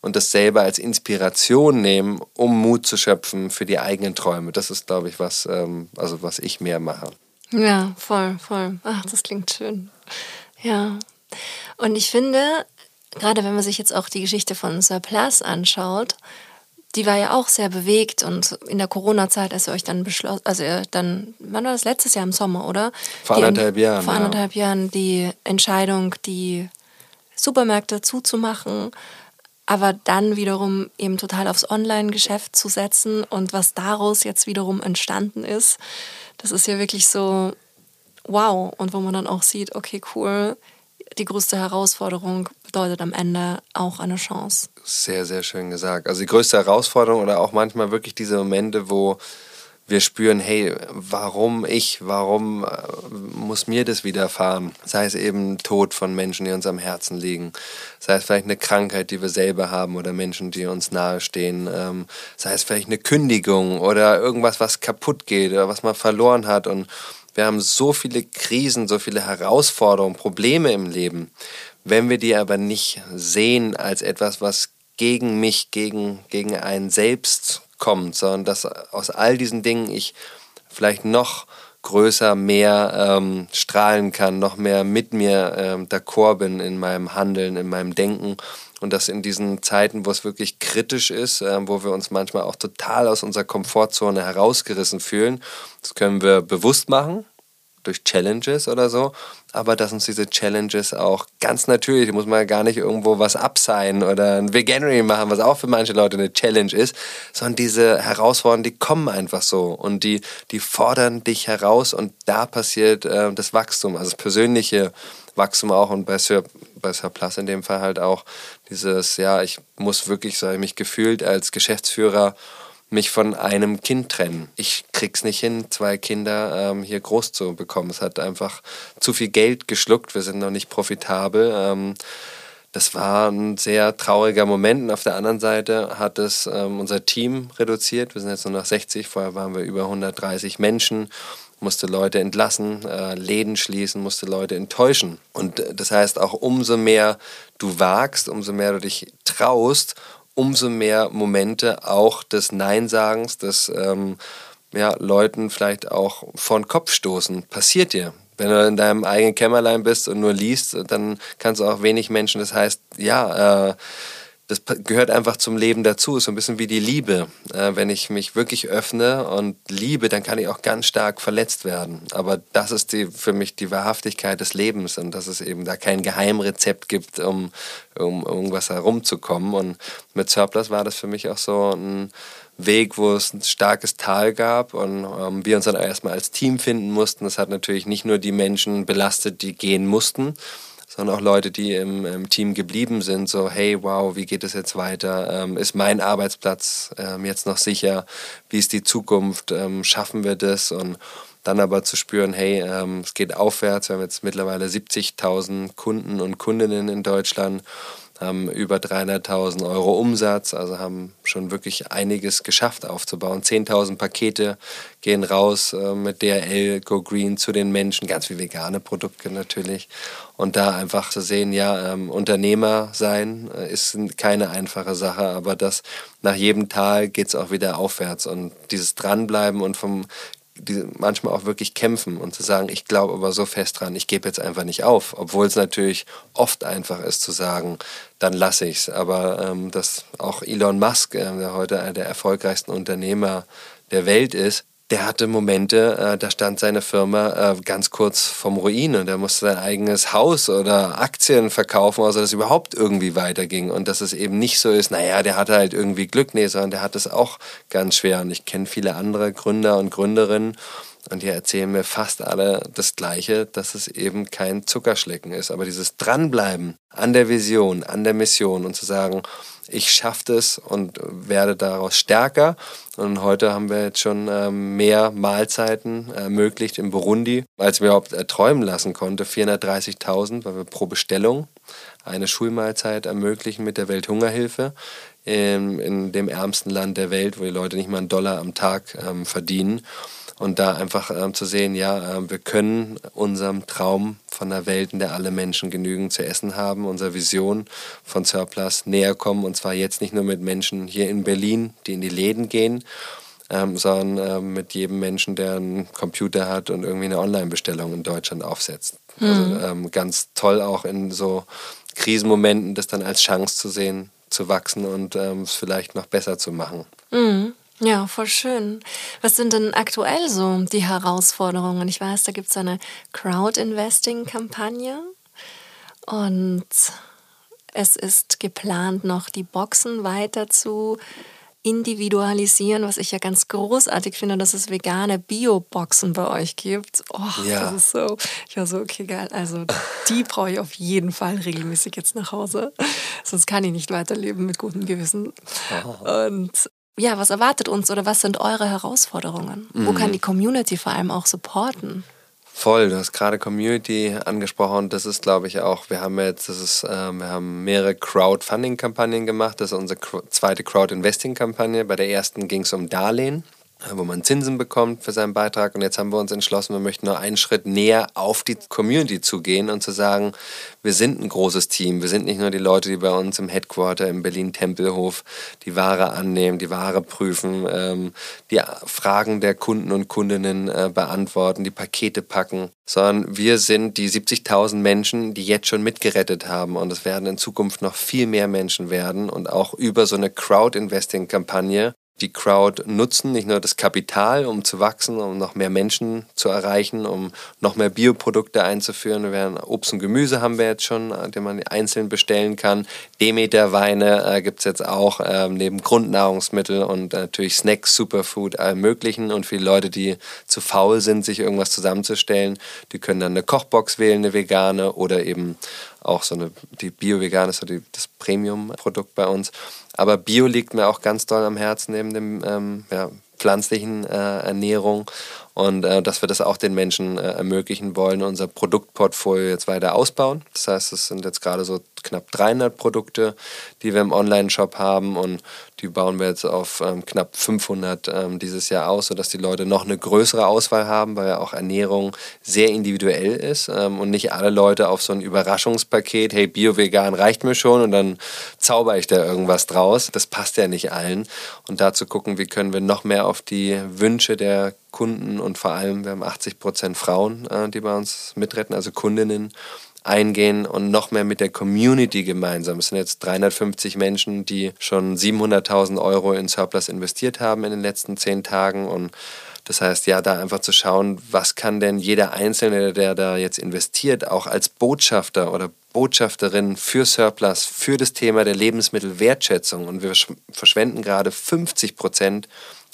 und das selber als Inspiration nehmen, um Mut zu schöpfen für die eigenen Träume. Das ist, glaube ich, was, ähm, also was ich mehr mache. Ja, voll, voll. Ach, das klingt schön. Ja. Und ich finde, gerade wenn man sich jetzt auch die Geschichte von Surplus anschaut, die war ja auch sehr bewegt und in der Corona-Zeit, als ihr euch dann beschlossen, also ihr dann, wann war das letztes Jahr im Sommer, oder? Vor anderthalb Jahren. Vor anderthalb ja. Jahren die Entscheidung, die Supermärkte zuzumachen, aber dann wiederum eben total aufs Online-Geschäft zu setzen und was daraus jetzt wiederum entstanden ist, das ist ja wirklich so wow und wo man dann auch sieht, okay, cool, die größte Herausforderung bedeutet am Ende auch eine Chance. Sehr, sehr schön gesagt. Also die größte Herausforderung oder auch manchmal wirklich diese Momente, wo wir spüren, hey, warum ich, warum äh, muss mir das widerfahren? Sei es eben Tod von Menschen, die uns am Herzen liegen, sei es vielleicht eine Krankheit, die wir selber haben oder Menschen, die uns nahestehen, ähm, sei es vielleicht eine Kündigung oder irgendwas, was kaputt geht oder was man verloren hat und wir haben so viele Krisen, so viele Herausforderungen, Probleme im Leben. Wenn wir die aber nicht sehen als etwas, was gegen mich, gegen, gegen einen selbst kommt, sondern dass aus all diesen Dingen ich vielleicht noch größer, mehr ähm, strahlen kann, noch mehr mit mir ähm, d'accord bin in meinem Handeln, in meinem Denken und dass in diesen Zeiten, wo es wirklich kritisch ist, äh, wo wir uns manchmal auch total aus unserer Komfortzone herausgerissen fühlen, das können wir bewusst machen durch Challenges oder so, aber dass uns diese Challenges auch ganz natürlich, muss man gar nicht irgendwo was abseien oder ein Veganery machen, was auch für manche Leute eine Challenge ist, sondern diese Herausforderungen, die kommen einfach so und die, die fordern dich heraus und da passiert äh, das Wachstum, also das persönliche Wachstum auch und bei, Sir, bei Surplus in dem Fall halt auch dieses, ja, ich muss wirklich, so habe ich mich gefühlt als Geschäftsführer mich von einem Kind trennen. Ich krieg's nicht hin, zwei Kinder ähm, hier groß zu bekommen. Es hat einfach zu viel Geld geschluckt. Wir sind noch nicht profitabel. Ähm, das war ein sehr trauriger Moment. Und auf der anderen Seite hat es ähm, unser Team reduziert. Wir sind jetzt nur noch 60. Vorher waren wir über 130 Menschen musste Leute entlassen, äh, Läden schließen, musste Leute enttäuschen. Und äh, das heißt, auch umso mehr du wagst, umso mehr du dich traust, umso mehr Momente auch des Neinsagens, des ähm, ja, Leuten vielleicht auch vor den Kopf stoßen. Passiert dir. Wenn du in deinem eigenen Kämmerlein bist und nur liest, dann kannst du auch wenig Menschen. Das heißt, ja, äh, das gehört einfach zum Leben dazu. So ein bisschen wie die Liebe. Äh, wenn ich mich wirklich öffne und liebe, dann kann ich auch ganz stark verletzt werden. Aber das ist die, für mich die Wahrhaftigkeit des Lebens und dass es eben da kein Geheimrezept gibt, um, um irgendwas herumzukommen. Und mit Surplus war das für mich auch so ein Weg, wo es ein starkes Tal gab und ähm, wir uns dann erstmal als Team finden mussten. Das hat natürlich nicht nur die Menschen belastet, die gehen mussten, sondern auch Leute, die im, im, Team geblieben sind, so, hey, wow, wie geht es jetzt weiter? Ähm, ist mein Arbeitsplatz ähm, jetzt noch sicher? Wie ist die Zukunft? Ähm, schaffen wir das? Und dann aber zu spüren, hey, ähm, es geht aufwärts. Wir haben jetzt mittlerweile 70.000 Kunden und Kundinnen in Deutschland haben über 300.000 Euro Umsatz, also haben schon wirklich einiges geschafft aufzubauen. 10.000 Pakete gehen raus äh, mit DRL, Go Green zu den Menschen, ganz wie vegane Produkte natürlich. Und da einfach zu sehen, ja, ähm, Unternehmer sein äh, ist keine einfache Sache, aber das nach jedem Tal geht es auch wieder aufwärts. Und dieses Dranbleiben und vom die manchmal auch wirklich kämpfen und zu sagen, ich glaube aber so fest dran, ich gebe jetzt einfach nicht auf, obwohl es natürlich oft einfach ist zu sagen, dann lasse ich es. Aber ähm, dass auch Elon Musk, äh, der heute einer der erfolgreichsten Unternehmer der Welt ist, der hatte Momente, äh, da stand seine Firma äh, ganz kurz vom Ruin und er musste sein eigenes Haus oder Aktien verkaufen, also dass es überhaupt irgendwie weiterging. Und dass es eben nicht so ist, naja, der hatte halt irgendwie Glück, nee, sondern der hat es auch ganz schwer. Und ich kenne viele andere Gründer und Gründerinnen und die erzählen mir fast alle das Gleiche, dass es eben kein Zuckerschlecken ist, aber dieses Dranbleiben an der Vision, an der Mission und zu sagen, ich schaffe das und werde daraus stärker. Und heute haben wir jetzt schon ähm, mehr Mahlzeiten ermöglicht in Burundi, als wir überhaupt erträumen lassen konnte. 430.000, weil wir pro Bestellung eine Schulmahlzeit ermöglichen mit der Welthungerhilfe in, in dem ärmsten Land der Welt, wo die Leute nicht mal einen Dollar am Tag ähm, verdienen. Und da einfach ähm, zu sehen, ja, äh, wir können unserem Traum von einer Welt, in der alle Menschen genügend zu essen haben, unserer Vision von Surplus näher kommen. Und zwar jetzt nicht nur mit Menschen hier in Berlin, die in die Läden gehen, ähm, sondern ähm, mit jedem Menschen, der einen Computer hat und irgendwie eine Online-Bestellung in Deutschland aufsetzt. Mhm. Also ähm, ganz toll auch in so Krisenmomenten, das dann als Chance zu sehen, zu wachsen und ähm, es vielleicht noch besser zu machen. Mhm. Ja, voll schön. Was sind denn aktuell so die Herausforderungen? Ich weiß, da gibt es eine Crowd-Investing-Kampagne und es ist geplant, noch die Boxen weiter zu individualisieren, was ich ja ganz großartig finde, dass es vegane Bio-Boxen bei euch gibt. Oh, ja. das ist so. Ich war so, okay, geil. Also die brauche ich auf jeden Fall regelmäßig jetzt nach Hause. Sonst kann ich nicht weiterleben mit gutem Gewissen. Oh. Und ja, was erwartet uns oder was sind eure Herausforderungen? Mhm. Wo kann die Community vor allem auch supporten? Voll, du hast gerade Community angesprochen. Das ist, glaube ich, auch, wir haben jetzt, das ist, äh, wir haben mehrere Crowdfunding-Kampagnen gemacht. Das ist unsere zweite Crowd-Investing-Kampagne. Bei der ersten ging es um Darlehen wo man Zinsen bekommt für seinen Beitrag. Und jetzt haben wir uns entschlossen, wir möchten nur einen Schritt näher auf die Community zu gehen und zu sagen, wir sind ein großes Team. Wir sind nicht nur die Leute, die bei uns im Headquarter im Berlin-Tempelhof die Ware annehmen, die Ware prüfen, ähm, die Fragen der Kunden und Kundinnen äh, beantworten, die Pakete packen, sondern wir sind die 70.000 Menschen, die jetzt schon mitgerettet haben. Und es werden in Zukunft noch viel mehr Menschen werden. Und auch über so eine Crowd-Investing-Kampagne die Crowd nutzen, nicht nur das Kapital, um zu wachsen, um noch mehr Menschen zu erreichen, um noch mehr Bioprodukte einzuführen. Wir werden Obst und Gemüse haben wir jetzt schon, äh, den man einzeln bestellen kann. Demeter-Weine äh, gibt es jetzt auch, äh, neben Grundnahrungsmittel und natürlich Snacks, Superfood, all möglichen. Und die Leute, die zu faul sind, sich irgendwas zusammenzustellen, die können dann eine Kochbox wählen, eine vegane oder eben auch so eine, die Bio-Vegan ist so die, das Premium-Produkt bei uns. Aber Bio liegt mir auch ganz doll am Herzen neben dem ähm, ja, pflanzlichen äh, Ernährung und äh, dass wir das auch den Menschen äh, ermöglichen wollen, unser Produktportfolio jetzt weiter ausbauen. Das heißt, es sind jetzt gerade so knapp 300 Produkte, die wir im Online-Shop haben und die bauen wir jetzt auf ähm, knapp 500 ähm, dieses Jahr aus, sodass die Leute noch eine größere Auswahl haben, weil ja auch Ernährung sehr individuell ist ähm, und nicht alle Leute auf so ein Überraschungspaket, hey, bio-vegan reicht mir schon und dann zauber ich da irgendwas draus. Das passt ja nicht allen. Und da zu gucken, wie können wir noch mehr auf die Wünsche der Kunden und vor allem, wir haben 80 Prozent Frauen, äh, die bei uns mitretten, also Kundinnen, eingehen und noch mehr mit der Community gemeinsam. Es sind jetzt 350 Menschen, die schon 700.000 Euro in Surplus investiert haben in den letzten zehn Tagen und das heißt, ja, da einfach zu schauen, was kann denn jeder Einzelne, der da jetzt investiert, auch als Botschafter oder Botschafterin für Surplus, für das Thema der Lebensmittelwertschätzung. Und wir verschwenden gerade 50 Prozent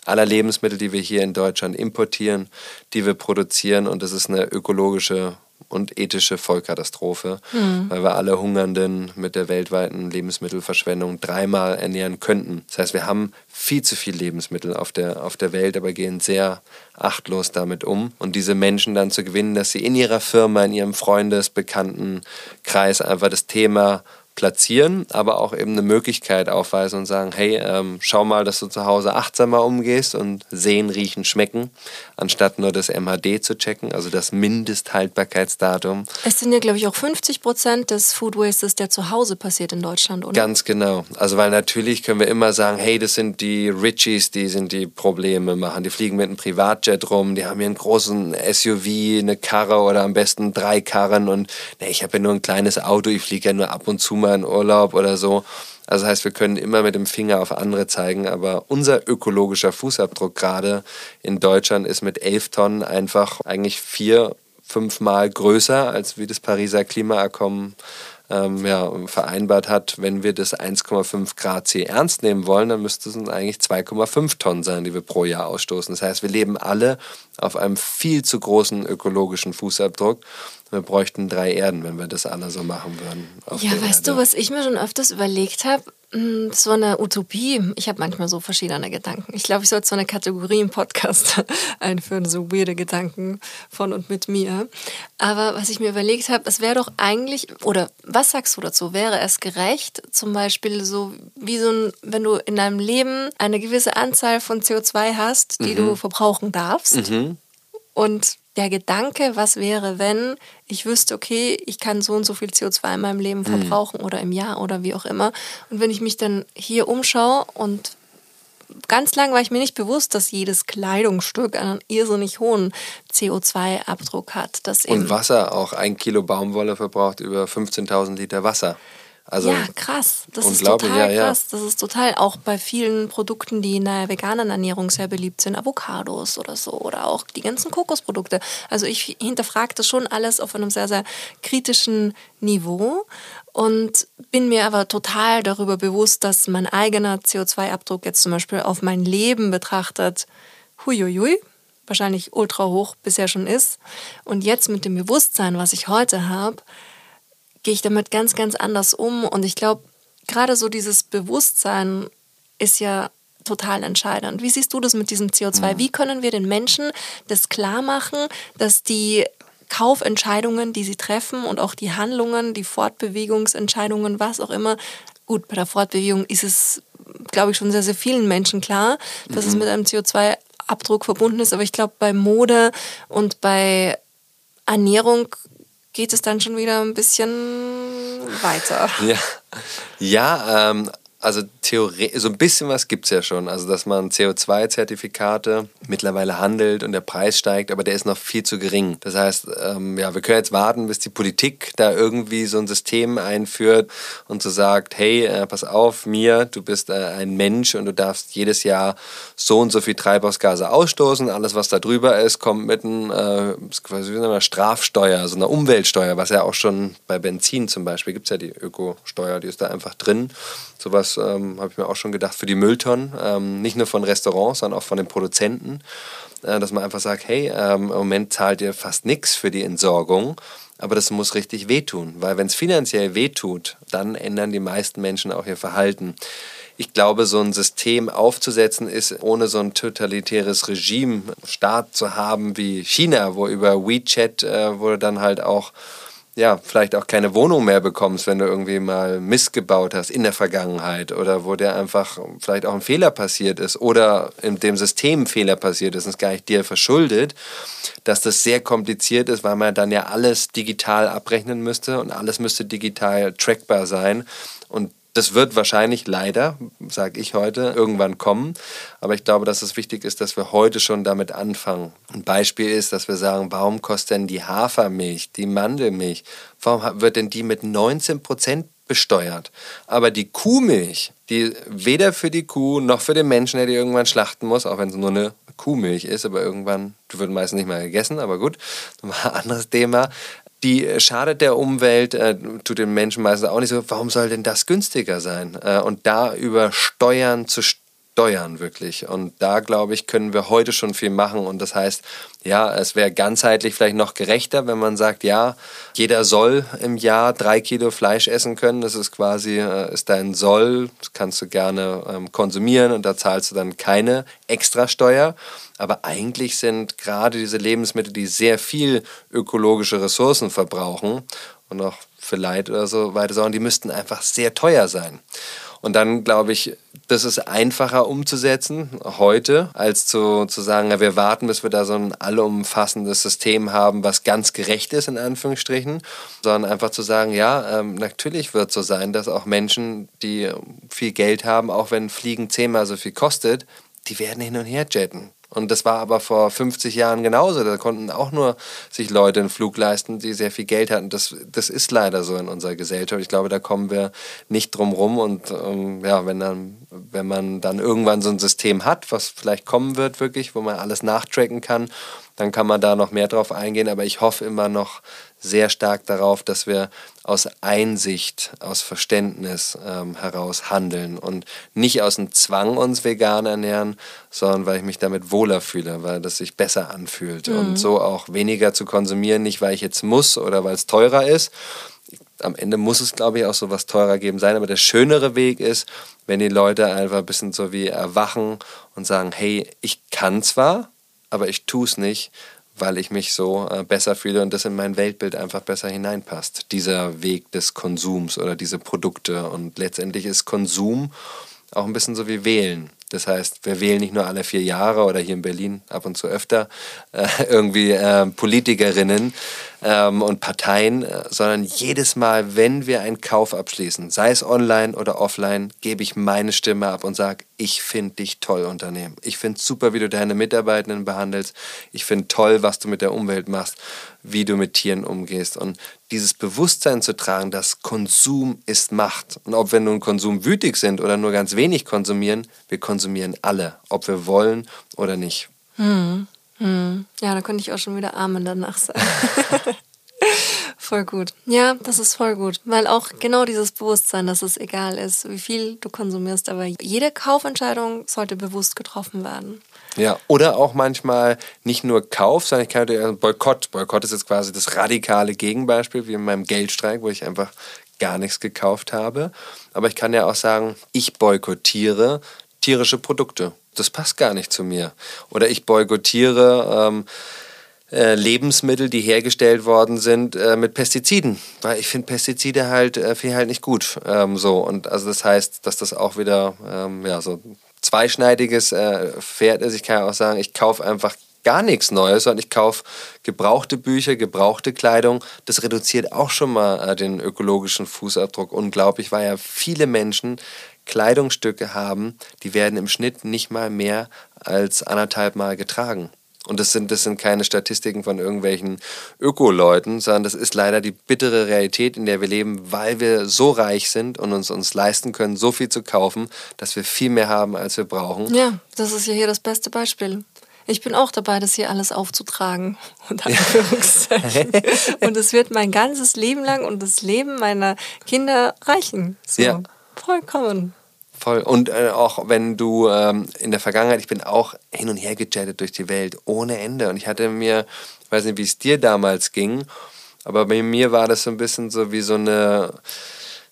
aller Lebensmittel, die wir hier in Deutschland importieren, die wir produzieren. Und das ist eine ökologische und ethische Vollkatastrophe, mhm. weil wir alle Hungernden mit der weltweiten Lebensmittelverschwendung dreimal ernähren könnten. Das heißt, wir haben viel zu viel Lebensmittel auf der, auf der Welt, aber gehen sehr achtlos damit um. Und diese Menschen dann zu gewinnen, dass sie in ihrer Firma, in ihrem Freundes-, Bekanntenkreis einfach das Thema platzieren, aber auch eben eine Möglichkeit aufweisen und sagen, hey, ähm, schau mal, dass du zu Hause achtsamer umgehst und sehen, riechen, schmecken, anstatt nur das MHD zu checken, also das Mindesthaltbarkeitsdatum. Es sind ja, glaube ich, auch 50 Prozent des Food Wastes, der zu Hause passiert in Deutschland, oder? Ganz genau. Also weil natürlich können wir immer sagen, hey, das sind die Richies, die sind die Probleme machen. Die fliegen mit einem Privatjet rum, die haben hier einen großen SUV, eine Karre oder am besten drei Karren und nee, ich habe ja nur ein kleines Auto, ich fliege ja nur ab und zu mal mal in Urlaub oder so. Also das heißt, wir können immer mit dem Finger auf andere zeigen, aber unser ökologischer Fußabdruck gerade in Deutschland ist mit elf Tonnen einfach eigentlich vier, fünfmal größer, als wie das Pariser Klimaabkommen ähm, ja, vereinbart hat, wenn wir das 1,5 Grad C ernst nehmen wollen, dann müsste es eigentlich 2,5 Tonnen sein, die wir pro Jahr ausstoßen. Das heißt, wir leben alle auf einem viel zu großen ökologischen Fußabdruck. Wir bräuchten drei Erden, wenn wir das alle so machen würden. Ja, weißt Erde. du, was ich mir schon öfters überlegt habe? Hm, so eine Utopie. Ich habe manchmal so verschiedene Gedanken. Ich glaube, ich sollte so eine Kategorie im Podcast einführen, so weirde Gedanken von und mit mir. Aber was ich mir überlegt habe, es wäre doch eigentlich, oder was sagst du dazu? Wäre es gerecht, zum Beispiel so wie so ein, wenn du in deinem Leben eine gewisse Anzahl von CO2 hast, die mhm. du verbrauchen darfst? Mhm. Und der Gedanke, was wäre, wenn ich wüsste, okay, ich kann so und so viel CO2 in meinem Leben mhm. verbrauchen mhm. oder im Jahr oder wie auch immer. Und wenn ich mich dann hier umschaue und ganz lang war ich mir nicht bewusst, dass jedes Kleidungsstück einen irrsinnig hohen CO2-Abdruck hat. und Wasser, auch ein Kilo Baumwolle verbraucht über 15.000 Liter Wasser. Also ja, krass. Das ist total ja, krass. Das ist total auch bei vielen Produkten, die in der veganen Ernährung sehr beliebt sind, Avocados oder so oder auch die ganzen Kokosprodukte. Also ich hinterfrage das schon alles auf einem sehr, sehr kritischen Niveau und bin mir aber total darüber bewusst, dass mein eigener CO2-Abdruck jetzt zum Beispiel auf mein Leben betrachtet, huiuiui, wahrscheinlich ultra hoch bisher schon ist. Und jetzt mit dem Bewusstsein, was ich heute habe, gehe ich damit ganz, ganz anders um. Und ich glaube, gerade so dieses Bewusstsein ist ja total entscheidend. Wie siehst du das mit diesem CO2? Mhm. Wie können wir den Menschen das klar machen, dass die Kaufentscheidungen, die sie treffen und auch die Handlungen, die Fortbewegungsentscheidungen, was auch immer, gut, bei der Fortbewegung ist es, glaube ich, schon sehr, sehr vielen Menschen klar, dass mhm. es mit einem CO2-Abdruck verbunden ist. Aber ich glaube, bei Mode und bei Ernährung geht es dann schon wieder ein bisschen weiter. Ja, ja ähm, also Theorie, so ein bisschen was gibt es ja schon. Also, dass man CO2-Zertifikate mittlerweile handelt und der Preis steigt, aber der ist noch viel zu gering. Das heißt, ähm, ja, wir können jetzt warten, bis die Politik da irgendwie so ein System einführt und so sagt, hey, äh, pass auf, mir, du bist äh, ein Mensch und du darfst jedes Jahr so und so viel Treibhausgase ausstoßen. Alles, was da drüber ist, kommt mit einer, äh, Strafsteuer, so einer Umweltsteuer, was ja auch schon bei Benzin zum Beispiel gibt es ja die Ökosteuer, die ist da einfach drin. Sowas ähm, habe ich mir auch schon gedacht für die Mülltonnen, ähm, nicht nur von Restaurants, sondern auch von den Produzenten, äh, dass man einfach sagt, hey, ähm, im Moment zahlt ihr fast nichts für die Entsorgung, aber das muss richtig wehtun, weil wenn es finanziell wehtut, dann ändern die meisten Menschen auch ihr Verhalten. Ich glaube, so ein System aufzusetzen ist, ohne so ein totalitäres Regime, Staat zu haben wie China, wo über WeChat, äh, wo dann halt auch ja, vielleicht auch keine Wohnung mehr bekommst, wenn du irgendwie mal Mist gebaut hast in der Vergangenheit oder wo dir einfach vielleicht auch ein Fehler passiert ist oder in dem System Fehler passiert ist und es gar nicht dir verschuldet, dass das sehr kompliziert ist, weil man dann ja alles digital abrechnen müsste und alles müsste digital trackbar sein. Und das wird wahrscheinlich leider, sage ich heute, irgendwann kommen. Aber ich glaube, dass es wichtig ist, dass wir heute schon damit anfangen. Ein Beispiel ist, dass wir sagen, warum kostet denn die Hafermilch, die Mandelmilch, warum wird denn die mit 19 Prozent besteuert? Aber die Kuhmilch, die weder für die Kuh noch für den Menschen, der die irgendwann schlachten muss, auch wenn es nur eine Kuhmilch ist, aber irgendwann wird meistens nicht mehr gegessen, aber gut, ein anderes Thema die schadet der Umwelt, äh, tut den Menschen meistens auch nicht so. Warum soll denn das günstiger sein? Äh, und da über Steuern zu steuern wirklich. Und da, glaube ich, können wir heute schon viel machen. Und das heißt, ja, es wäre ganzheitlich vielleicht noch gerechter, wenn man sagt, ja, jeder soll im Jahr drei Kilo Fleisch essen können. Das ist quasi, äh, ist dein Soll, das kannst du gerne ähm, konsumieren und da zahlst du dann keine Extrasteuer. Aber eigentlich sind gerade diese Lebensmittel, die sehr viel ökologische Ressourcen verbrauchen und auch für Leid oder so weiter sorgen, die müssten einfach sehr teuer sein. Und dann glaube ich, das ist einfacher umzusetzen heute, als zu, zu sagen, wir warten, bis wir da so ein allumfassendes System haben, was ganz gerecht ist, in Anführungsstrichen, sondern einfach zu sagen, ja, ähm, natürlich wird es so sein, dass auch Menschen, die viel Geld haben, auch wenn Fliegen zehnmal so viel kostet, die werden hin und her jetten. Und das war aber vor 50 Jahren genauso. Da konnten auch nur sich Leute einen Flug leisten, die sehr viel Geld hatten. Das, das ist leider so in unserer Gesellschaft. Ich glaube, da kommen wir nicht drum rum. Und ähm, ja, wenn, dann, wenn man dann irgendwann so ein System hat, was vielleicht kommen wird, wirklich, wo man alles nachtracken kann, dann kann man da noch mehr drauf eingehen. Aber ich hoffe immer noch sehr stark darauf, dass wir aus Einsicht, aus Verständnis ähm, heraus handeln und nicht aus dem Zwang uns vegan ernähren, sondern weil ich mich damit wohler fühle, weil das sich besser anfühlt mhm. und so auch weniger zu konsumieren, nicht weil ich jetzt muss oder weil es teurer ist. Am Ende muss es, glaube ich, auch so was teurer geben sein, aber der schönere Weg ist, wenn die Leute einfach ein bisschen so wie erwachen und sagen, hey, ich kann zwar, aber ich tue es nicht, weil ich mich so äh, besser fühle und das in mein Weltbild einfach besser hineinpasst. Dieser Weg des Konsums oder diese Produkte. Und letztendlich ist Konsum auch ein bisschen so wie Wählen. Das heißt, wir wählen nicht nur alle vier Jahre oder hier in Berlin ab und zu öfter äh, irgendwie äh, Politikerinnen ähm, und Parteien, äh, sondern jedes Mal, wenn wir einen Kauf abschließen, sei es online oder offline, gebe ich meine Stimme ab und sage, ich finde dich toll, Unternehmen. Ich finde super, wie du deine Mitarbeitenden behandelst. Ich finde toll, was du mit der Umwelt machst, wie du mit Tieren umgehst. Und dieses Bewusstsein zu tragen, dass Konsum ist Macht. Und ob wir nun konsumwütig sind oder nur ganz wenig konsumieren, wir konsumieren alle, ob wir wollen oder nicht. Hm. Hm. Ja, da könnte ich auch schon wieder Amen danach sagen. Voll gut. Ja, das ist voll gut. Weil auch genau dieses Bewusstsein, dass es egal ist, wie viel du konsumierst, aber jede Kaufentscheidung sollte bewusst getroffen werden. Ja, oder auch manchmal nicht nur Kauf, sondern ich kann natürlich Boykott. Boykott ist jetzt quasi das radikale Gegenbeispiel, wie in meinem Geldstreik, wo ich einfach gar nichts gekauft habe. Aber ich kann ja auch sagen, ich boykottiere tierische Produkte. Das passt gar nicht zu mir. Oder ich boykottiere ähm, äh, Lebensmittel, die hergestellt worden sind äh, mit Pestiziden, weil ich finde Pestizide halt äh, finde halt nicht gut. Ähm, so und also das heißt, dass das auch wieder ähm, ja so zweischneidiges äh, Pferd ist. Ich kann ja auch sagen, ich kaufe einfach gar nichts Neues, sondern ich kaufe gebrauchte Bücher, gebrauchte Kleidung. Das reduziert auch schon mal äh, den ökologischen Fußabdruck unglaublich, weil ja viele Menschen Kleidungsstücke haben, die werden im Schnitt nicht mal mehr als anderthalb Mal getragen. Und das sind, das sind keine Statistiken von irgendwelchen Öko-Leuten, sondern das ist leider die bittere Realität, in der wir leben, weil wir so reich sind und uns, uns leisten können, so viel zu kaufen, dass wir viel mehr haben, als wir brauchen. Ja, das ist ja hier das beste Beispiel. Ich bin auch dabei, das hier alles aufzutragen. Und und es wird mein ganzes Leben lang und das Leben meiner Kinder reichen. So. Ja. Vollkommen. Voll. Und äh, auch wenn du ähm, in der Vergangenheit, ich bin auch hin und her gechattet durch die Welt ohne Ende. Und ich hatte mir, ich weiß nicht, wie es dir damals ging, aber bei mir war das so ein bisschen so wie so eine,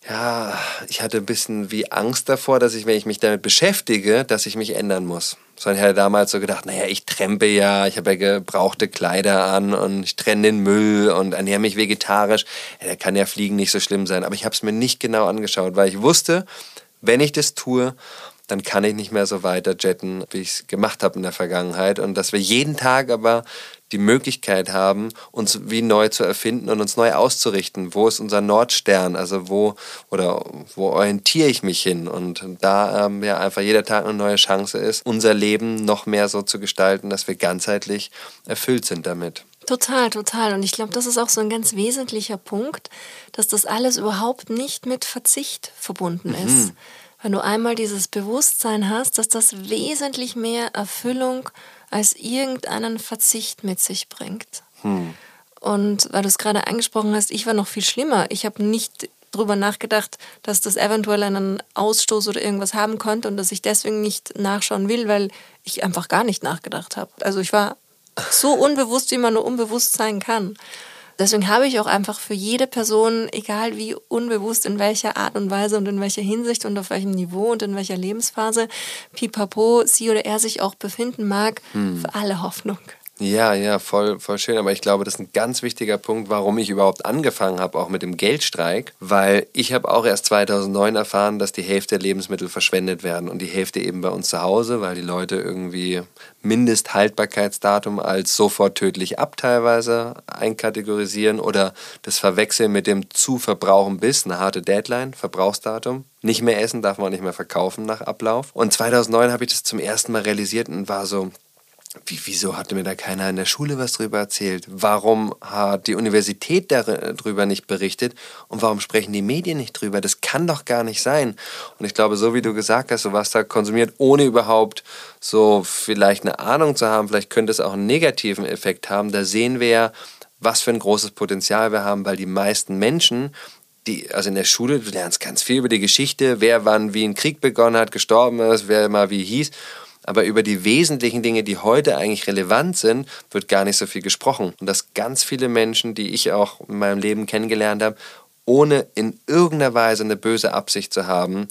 ja, ich hatte ein bisschen wie Angst davor, dass ich, wenn ich mich damit beschäftige, dass ich mich ändern muss. Sondern ich hatte damals so gedacht, naja, ich trempe ja, ich habe ja gebrauchte Kleider an und ich trenne den Müll und ernähre mich vegetarisch. Ja, da kann ja Fliegen nicht so schlimm sein. Aber ich habe es mir nicht genau angeschaut, weil ich wusste, wenn ich das tue, dann kann ich nicht mehr so weiter jetten, wie ich es gemacht habe in der Vergangenheit. Und dass wir jeden Tag aber die Möglichkeit haben, uns wie neu zu erfinden und uns neu auszurichten. Wo ist unser Nordstern? Also wo oder wo orientiere ich mich hin? Und da ähm, ja einfach jeder Tag eine neue Chance ist, unser Leben noch mehr so zu gestalten, dass wir ganzheitlich erfüllt sind damit. Total, total. Und ich glaube, das ist auch so ein ganz wesentlicher Punkt, dass das alles überhaupt nicht mit Verzicht verbunden mhm. ist. Wenn du einmal dieses Bewusstsein hast, dass das wesentlich mehr Erfüllung als irgendeinen Verzicht mit sich bringt. Mhm. Und weil du es gerade angesprochen hast, ich war noch viel schlimmer. Ich habe nicht darüber nachgedacht, dass das eventuell einen Ausstoß oder irgendwas haben könnte und dass ich deswegen nicht nachschauen will, weil ich einfach gar nicht nachgedacht habe. Also ich war so unbewusst, wie man nur unbewusst sein kann. Deswegen habe ich auch einfach für jede Person, egal wie unbewusst, in welcher Art und Weise und in welcher Hinsicht und auf welchem Niveau und in welcher Lebensphase pipapo sie oder er sich auch befinden mag, hm. für alle Hoffnung. Ja, ja, voll, voll schön. Aber ich glaube, das ist ein ganz wichtiger Punkt, warum ich überhaupt angefangen habe, auch mit dem Geldstreik. Weil ich habe auch erst 2009 erfahren, dass die Hälfte der Lebensmittel verschwendet werden und die Hälfte eben bei uns zu Hause, weil die Leute irgendwie Mindesthaltbarkeitsdatum als sofort tödlich ab teilweise einkategorisieren oder das verwechseln mit dem zu verbrauchen bis, eine harte Deadline, Verbrauchsdatum. Nicht mehr essen darf man nicht mehr verkaufen nach Ablauf. Und 2009 habe ich das zum ersten Mal realisiert und war so, wie, wieso hatte mir da keiner in der Schule was drüber erzählt? Warum hat die Universität darüber nicht berichtet? Und warum sprechen die Medien nicht drüber? Das kann doch gar nicht sein. Und ich glaube, so wie du gesagt hast, so was da konsumiert, ohne überhaupt so vielleicht eine Ahnung zu haben, vielleicht könnte es auch einen negativen Effekt haben. Da sehen wir ja, was für ein großes Potenzial wir haben, weil die meisten Menschen, die, also in der Schule, du lernst ganz viel über die Geschichte, wer wann wie ein Krieg begonnen hat, gestorben ist, wer mal wie hieß. Aber über die wesentlichen Dinge, die heute eigentlich relevant sind, wird gar nicht so viel gesprochen. Und dass ganz viele Menschen, die ich auch in meinem Leben kennengelernt habe, ohne in irgendeiner Weise eine böse Absicht zu haben,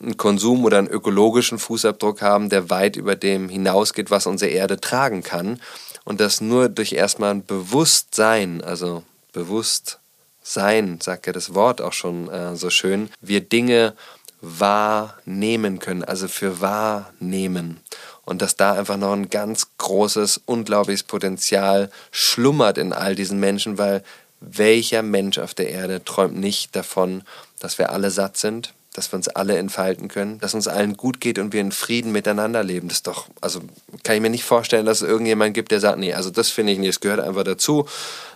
einen Konsum oder einen ökologischen Fußabdruck haben, der weit über dem hinausgeht, was unsere Erde tragen kann. Und das nur durch erstmal ein Bewusstsein, also Bewusstsein, sagt ja das Wort auch schon äh, so schön, wir Dinge wahrnehmen können, also für wahrnehmen. Und dass da einfach noch ein ganz großes, unglaubliches Potenzial schlummert in all diesen Menschen, weil welcher Mensch auf der Erde träumt nicht davon, dass wir alle satt sind, dass wir uns alle entfalten können, dass uns allen gut geht und wir in Frieden miteinander leben. Das ist doch, also kann ich mir nicht vorstellen, dass es irgendjemand gibt, der sagt, nee, also das finde ich nicht, es gehört einfach dazu.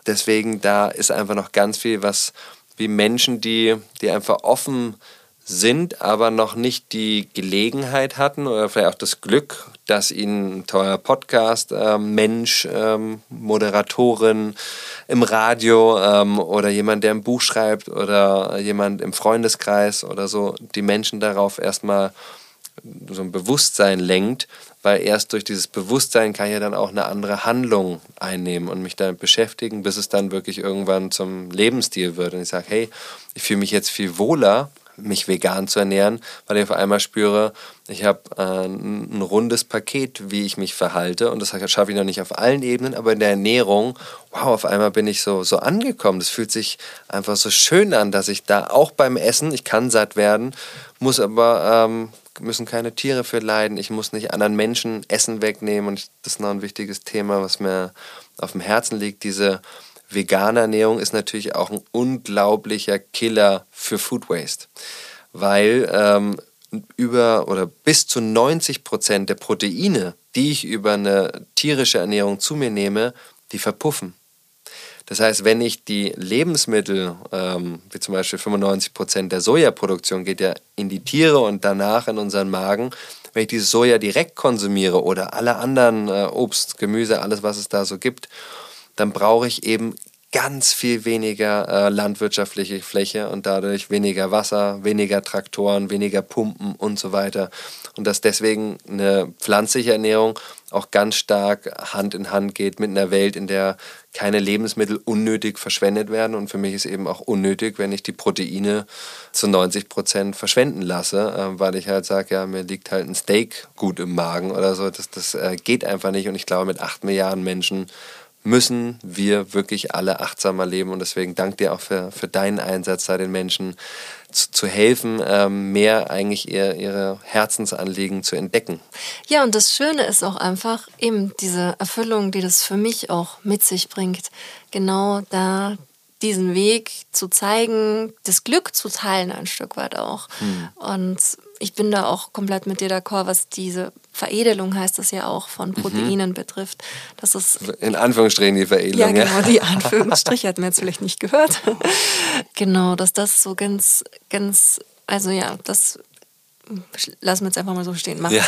Deswegen, da ist einfach noch ganz viel, was wie Menschen, die, die einfach offen sind, sind, aber noch nicht die Gelegenheit hatten oder vielleicht auch das Glück, dass ihnen ein teurer Podcast, äh, Mensch, ähm, Moderatorin im Radio ähm, oder jemand, der ein Buch schreibt oder jemand im Freundeskreis oder so, die Menschen darauf erstmal so ein Bewusstsein lenkt, weil erst durch dieses Bewusstsein kann ich ja dann auch eine andere Handlung einnehmen und mich damit beschäftigen, bis es dann wirklich irgendwann zum Lebensstil wird. Und ich sage, hey, ich fühle mich jetzt viel wohler, mich vegan zu ernähren, weil ich auf einmal spüre, ich habe äh, ein rundes Paket, wie ich mich verhalte. Und das schaffe ich noch nicht auf allen Ebenen, aber in der Ernährung, wow, auf einmal bin ich so, so angekommen. Das fühlt sich einfach so schön an, dass ich da auch beim Essen, ich kann satt werden, muss aber, ähm, müssen keine Tiere für leiden, ich muss nicht anderen Menschen Essen wegnehmen. Und das ist noch ein wichtiges Thema, was mir auf dem Herzen liegt, diese vegane Ernährung ist natürlich auch ein unglaublicher Killer für Food Waste, weil ähm, über oder bis zu 90 Prozent der Proteine, die ich über eine tierische Ernährung zu mir nehme, die verpuffen. Das heißt, wenn ich die Lebensmittel, ähm, wie zum Beispiel 95 Prozent der Sojaproduktion geht ja in die Tiere und danach in unseren Magen, wenn ich dieses Soja direkt konsumiere oder alle anderen äh, Obst, Gemüse, alles was es da so gibt, dann brauche ich eben ganz viel weniger äh, landwirtschaftliche Fläche und dadurch weniger Wasser, weniger Traktoren, weniger Pumpen und so weiter. Und dass deswegen eine pflanzliche Ernährung auch ganz stark Hand in Hand geht mit einer Welt, in der keine Lebensmittel unnötig verschwendet werden. Und für mich ist eben auch unnötig, wenn ich die Proteine zu 90 Prozent verschwenden lasse, äh, weil ich halt sage, ja, mir liegt halt ein Steak gut im Magen oder so. Das, das äh, geht einfach nicht. Und ich glaube, mit acht Milliarden Menschen müssen wir wirklich alle achtsamer leben. Und deswegen danke dir auch für, für deinen Einsatz, da den Menschen zu, zu helfen, ähm, mehr eigentlich ihr, ihre Herzensanliegen zu entdecken. Ja, und das Schöne ist auch einfach eben diese Erfüllung, die das für mich auch mit sich bringt. Genau da diesen Weg zu zeigen, das Glück zu teilen ein Stück weit auch. Hm. Und ich bin da auch komplett mit dir d'accord, was diese Veredelung heißt das ja auch von mhm. Proteinen mhm. betrifft. Das ist in Anführungsstrichen die Veredelung. Ja, genau, ja. die Anführungsstriche hat man jetzt vielleicht nicht gehört. genau, dass das so ganz, ganz, also ja, das lassen wir jetzt einfach mal so stehen. Macht ja.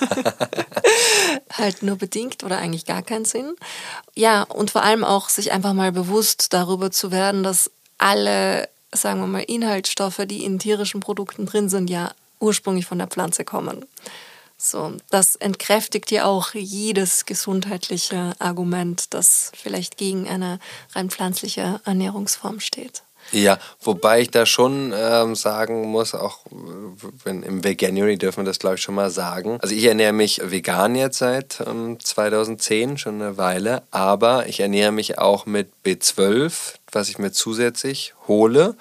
halt nur bedingt oder eigentlich gar keinen Sinn. Ja, und vor allem auch sich einfach mal bewusst darüber zu werden, dass alle, sagen wir mal, Inhaltsstoffe, die in tierischen Produkten drin sind, ja ursprünglich von der Pflanze kommen. So, das entkräftigt ja auch jedes gesundheitliche Argument, das vielleicht gegen eine rein pflanzliche Ernährungsform steht. Ja, wobei ich da schon ähm, sagen muss, auch wenn im Veganuary dürfen wir das glaube ich schon mal sagen. Also ich ernähre mich vegan jetzt seit ähm, 2010, schon eine Weile, aber ich ernähre mich auch mit B12, was ich mir zusätzlich hole.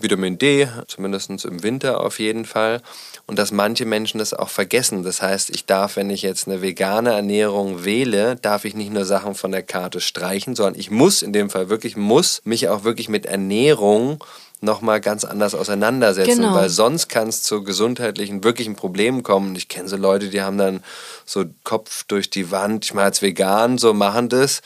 Vitamin D, zumindest im Winter auf jeden Fall. Und dass manche Menschen das auch vergessen. Das heißt, ich darf, wenn ich jetzt eine vegane Ernährung wähle, darf ich nicht nur Sachen von der Karte streichen, sondern ich muss, in dem Fall wirklich muss, mich auch wirklich mit Ernährung nochmal ganz anders auseinandersetzen, genau. weil sonst kann es zu gesundheitlichen, wirklichen Problemen kommen. Ich kenne so Leute, die haben dann so Kopf durch die Wand, ich mache jetzt vegan, so machen das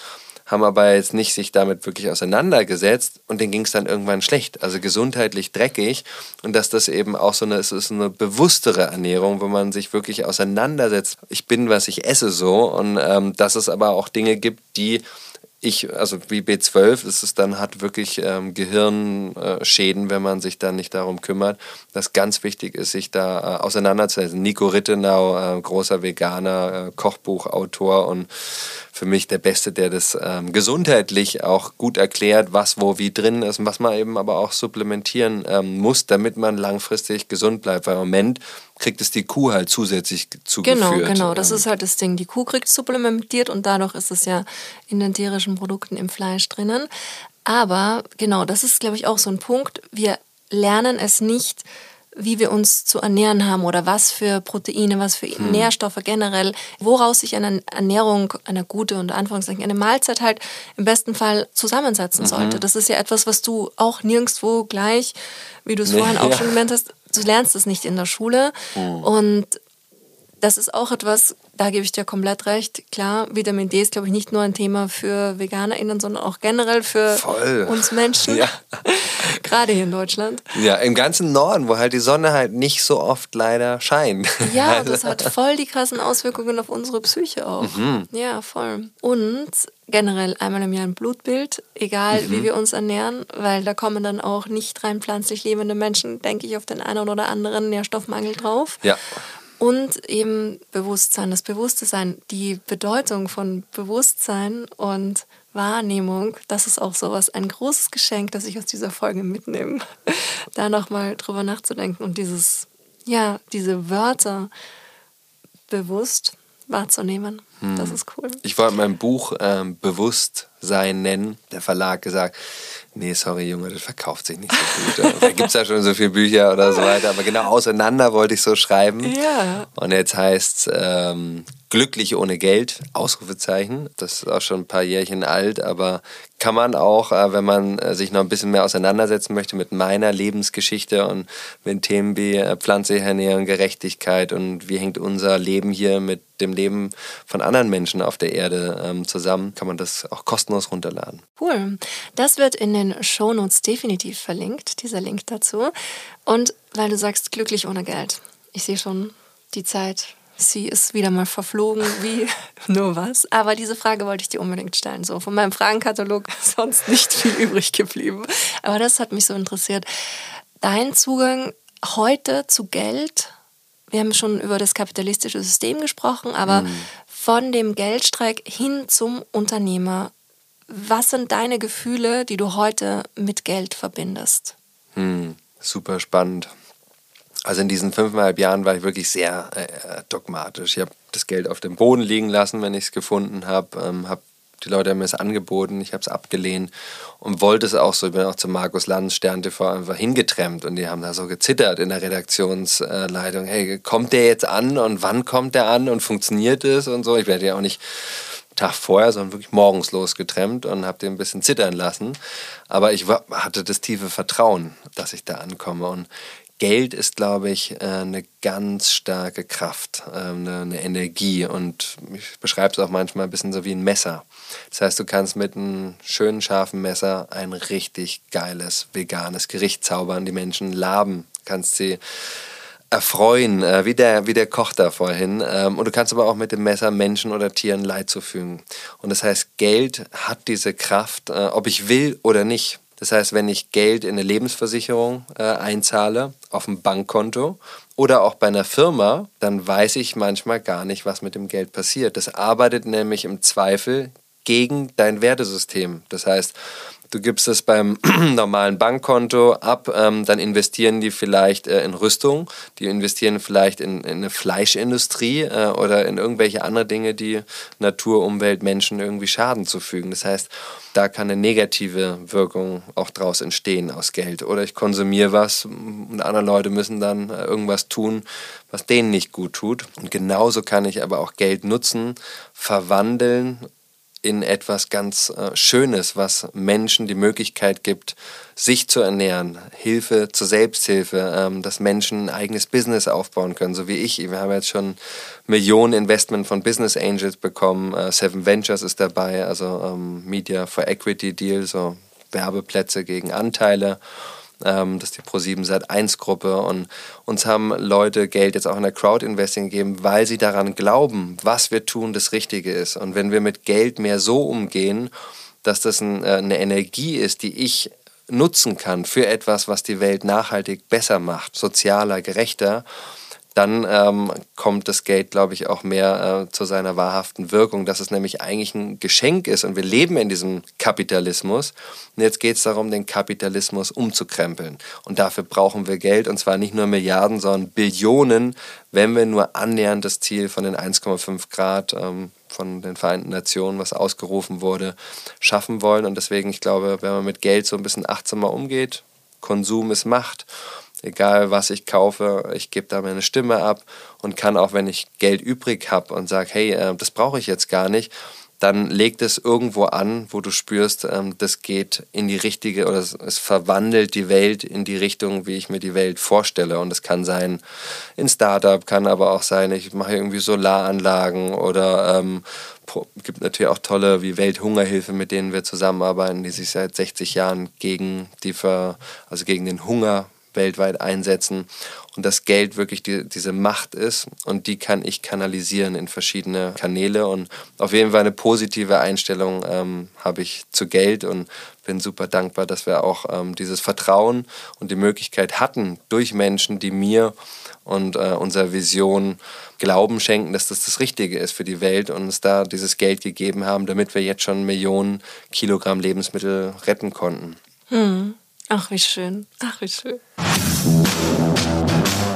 haben aber jetzt nicht sich damit wirklich auseinandergesetzt und denen ging es dann irgendwann schlecht, also gesundheitlich dreckig und dass das eben auch so eine, es ist eine bewusstere Ernährung, wo man sich wirklich auseinandersetzt. Ich bin, was ich esse so und ähm, dass es aber auch Dinge gibt, die ich, also wie B12, ist es dann hat wirklich ähm, Gehirnschäden, wenn man sich dann nicht darum kümmert. Das ganz wichtig ist, sich da äh, auseinanderzusetzen. Nico Rittenau, äh, großer Veganer, äh, Kochbuchautor und für mich der Beste, der das ähm, gesundheitlich auch gut erklärt, was wo wie drin ist und was man eben aber auch supplementieren ähm, muss, damit man langfristig gesund bleibt. Weil im Moment kriegt es die Kuh halt zusätzlich zugeführt. Genau, genau. Das ähm. ist halt das Ding. Die Kuh kriegt supplementiert und dadurch ist es ja in den tierischen Produkten im Fleisch drinnen. Aber genau, das ist, glaube ich, auch so ein Punkt. Wir lernen es nicht, wie wir uns zu ernähren haben oder was für Proteine, was für hm. Nährstoffe generell, woraus sich eine Ernährung, eine gute und Anführungszeichen, eine Mahlzeit halt im besten Fall zusammensetzen mhm. sollte. Das ist ja etwas, was du auch nirgendwo gleich, wie du es nee, vorhin auch ja. schon gemeint hast, du lernst es nicht in der Schule. Mhm. Und das ist auch etwas, da gebe ich dir komplett recht. Klar, Vitamin D ist, glaube ich, nicht nur ein Thema für VeganerInnen, sondern auch generell für Voll. uns Menschen. Ja. Gerade hier in Deutschland. Ja, im ganzen Norden, wo halt die Sonne halt nicht so oft leider scheint. Ja, das hat voll die krassen Auswirkungen auf unsere Psyche auch. Mhm. Ja, voll. Und generell einmal im Jahr ein Blutbild, egal mhm. wie wir uns ernähren, weil da kommen dann auch nicht rein pflanzlich lebende Menschen, denke ich, auf den einen oder anderen Nährstoffmangel drauf. Ja. Und eben Bewusstsein, das Bewusstsein, die Bedeutung von Bewusstsein und Wahrnehmung, das ist auch sowas, ein großes Geschenk, das ich aus dieser Folge mitnehme, da nochmal drüber nachzudenken und dieses, ja, diese Wörter bewusst wahrzunehmen. Hm. Das ist cool. Ich wollte mein Buch ähm, Bewusstsein nennen. Der Verlag gesagt, nee, sorry Junge, das verkauft sich nicht so gut. da gibt es ja schon so viele Bücher oder so weiter. Aber genau auseinander wollte ich so schreiben. Ja. Und jetzt heißt es ähm, Glücklich ohne Geld, Ausrufezeichen. Das ist auch schon ein paar Jährchen alt, aber kann man auch, äh, wenn man äh, sich noch ein bisschen mehr auseinandersetzen möchte mit meiner Lebensgeschichte und mit Themen wie äh, pflanzliche Ernährung, Gerechtigkeit und wie hängt unser Leben hier mit dem Leben von anderen Menschen auf der Erde ähm, zusammen, kann man das auch kostenlos runterladen. Cool. Das wird in den Shownotes definitiv verlinkt, dieser Link dazu. Und weil du sagst, glücklich ohne Geld. Ich sehe schon die Zeit Sie ist wieder mal verflogen wie nur was. Aber diese Frage wollte ich dir unbedingt stellen. So, von meinem Fragenkatalog ist sonst nicht viel übrig geblieben. Aber das hat mich so interessiert. Dein Zugang heute zu Geld, wir haben schon über das kapitalistische System gesprochen, aber mhm. Von dem Geldstreik hin zum Unternehmer. Was sind deine Gefühle, die du heute mit Geld verbindest? Mhm. Super spannend. Also in diesen fünfeinhalb Jahren war ich wirklich sehr äh, dogmatisch. Ich habe das Geld auf dem Boden liegen lassen, wenn ich es gefunden habe. Ähm, hab, die Leute haben mir es angeboten, ich habe es abgelehnt und wollte es auch so. Ich bin auch zu Markus Lanz, Stern TV, einfach hingetrennt und die haben da so gezittert in der Redaktionsleitung. Hey, kommt der jetzt an und wann kommt der an und funktioniert es und so? Ich werde ja auch nicht Tag vorher, sondern wirklich morgens losgetrennt und habe den ein bisschen zittern lassen. Aber ich hatte das tiefe Vertrauen, dass ich da ankomme. Und Geld ist, glaube ich, äh, eine ganz starke Kraft, ähm, eine Energie. Und ich beschreibe es auch manchmal ein bisschen so wie ein Messer. Das heißt, du kannst mit einem schönen, scharfen Messer ein richtig geiles, veganes Gericht zaubern, die Menschen laben, kannst sie erfreuen, äh, wie, der, wie der Koch da vorhin. Ähm, und du kannst aber auch mit dem Messer Menschen oder Tieren Leid zufügen. Und das heißt, Geld hat diese Kraft, äh, ob ich will oder nicht. Das heißt, wenn ich Geld in eine Lebensversicherung äh, einzahle, auf ein Bankkonto oder auch bei einer Firma, dann weiß ich manchmal gar nicht, was mit dem Geld passiert. Das arbeitet nämlich im Zweifel gegen dein Wertesystem. Das heißt, Du gibst es beim normalen Bankkonto ab, ähm, dann investieren die vielleicht äh, in Rüstung, die investieren vielleicht in, in eine Fleischindustrie äh, oder in irgendwelche andere Dinge, die Natur, Umwelt, Menschen irgendwie Schaden zufügen. Das heißt, da kann eine negative Wirkung auch draus entstehen aus Geld. Oder ich konsumiere was und andere Leute müssen dann äh, irgendwas tun, was denen nicht gut tut. Und genauso kann ich aber auch Geld nutzen, verwandeln in etwas ganz äh, Schönes, was Menschen die Möglichkeit gibt, sich zu ernähren, Hilfe zur Selbsthilfe, ähm, dass Menschen ein eigenes Business aufbauen können, so wie ich. Wir haben jetzt schon Millionen Investment von Business Angels bekommen, äh, Seven Ventures ist dabei, also ähm, Media for Equity Deal, so Werbeplätze gegen Anteile ähm, das ist die Pro7 Sat 1 Gruppe und uns haben Leute Geld jetzt auch in der Crowd-Investing gegeben, weil sie daran glauben, was wir tun, das Richtige ist. Und wenn wir mit Geld mehr so umgehen, dass das ein, äh, eine Energie ist, die ich nutzen kann für etwas, was die Welt nachhaltig besser macht, sozialer, gerechter, dann ähm, kommt das Geld, glaube ich, auch mehr äh, zu seiner wahrhaften Wirkung, dass es nämlich eigentlich ein Geschenk ist und wir leben in diesem Kapitalismus. Und jetzt geht es darum, den Kapitalismus umzukrempeln. Und dafür brauchen wir Geld und zwar nicht nur Milliarden, sondern Billionen, wenn wir nur annähernd das Ziel von den 1,5 Grad ähm, von den Vereinten Nationen, was ausgerufen wurde, schaffen wollen. Und deswegen, ich glaube, wenn man mit Geld so ein bisschen achtsamer umgeht, Konsum ist Macht egal was ich kaufe, ich gebe da meine Stimme ab und kann auch, wenn ich Geld übrig habe und sage, hey, äh, das brauche ich jetzt gar nicht, dann legt es irgendwo an, wo du spürst, ähm, das geht in die richtige oder es, es, verwandelt die Welt in die Richtung, wie ich mir die Welt vorstelle. Und es kann sein in Startup, kann aber auch sein, ich mache irgendwie Solaranlagen oder ähm, gibt natürlich auch tolle wie Welthungerhilfe, mit denen wir zusammenarbeiten, die sich seit 60 Jahren gegen die Ver, also gegen den Hunger weltweit einsetzen und das Geld wirklich die, diese Macht ist und die kann ich kanalisieren in verschiedene Kanäle und auf jeden Fall eine positive Einstellung ähm, habe ich zu Geld und bin super dankbar, dass wir auch ähm, dieses Vertrauen und die Möglichkeit hatten durch Menschen, die mir und äh, unserer Vision Glauben schenken, dass das das Richtige ist für die Welt und uns da dieses Geld gegeben haben, damit wir jetzt schon Millionen Kilogramm Lebensmittel retten konnten. Hm. Ach, wie schön. Ach, wie schön.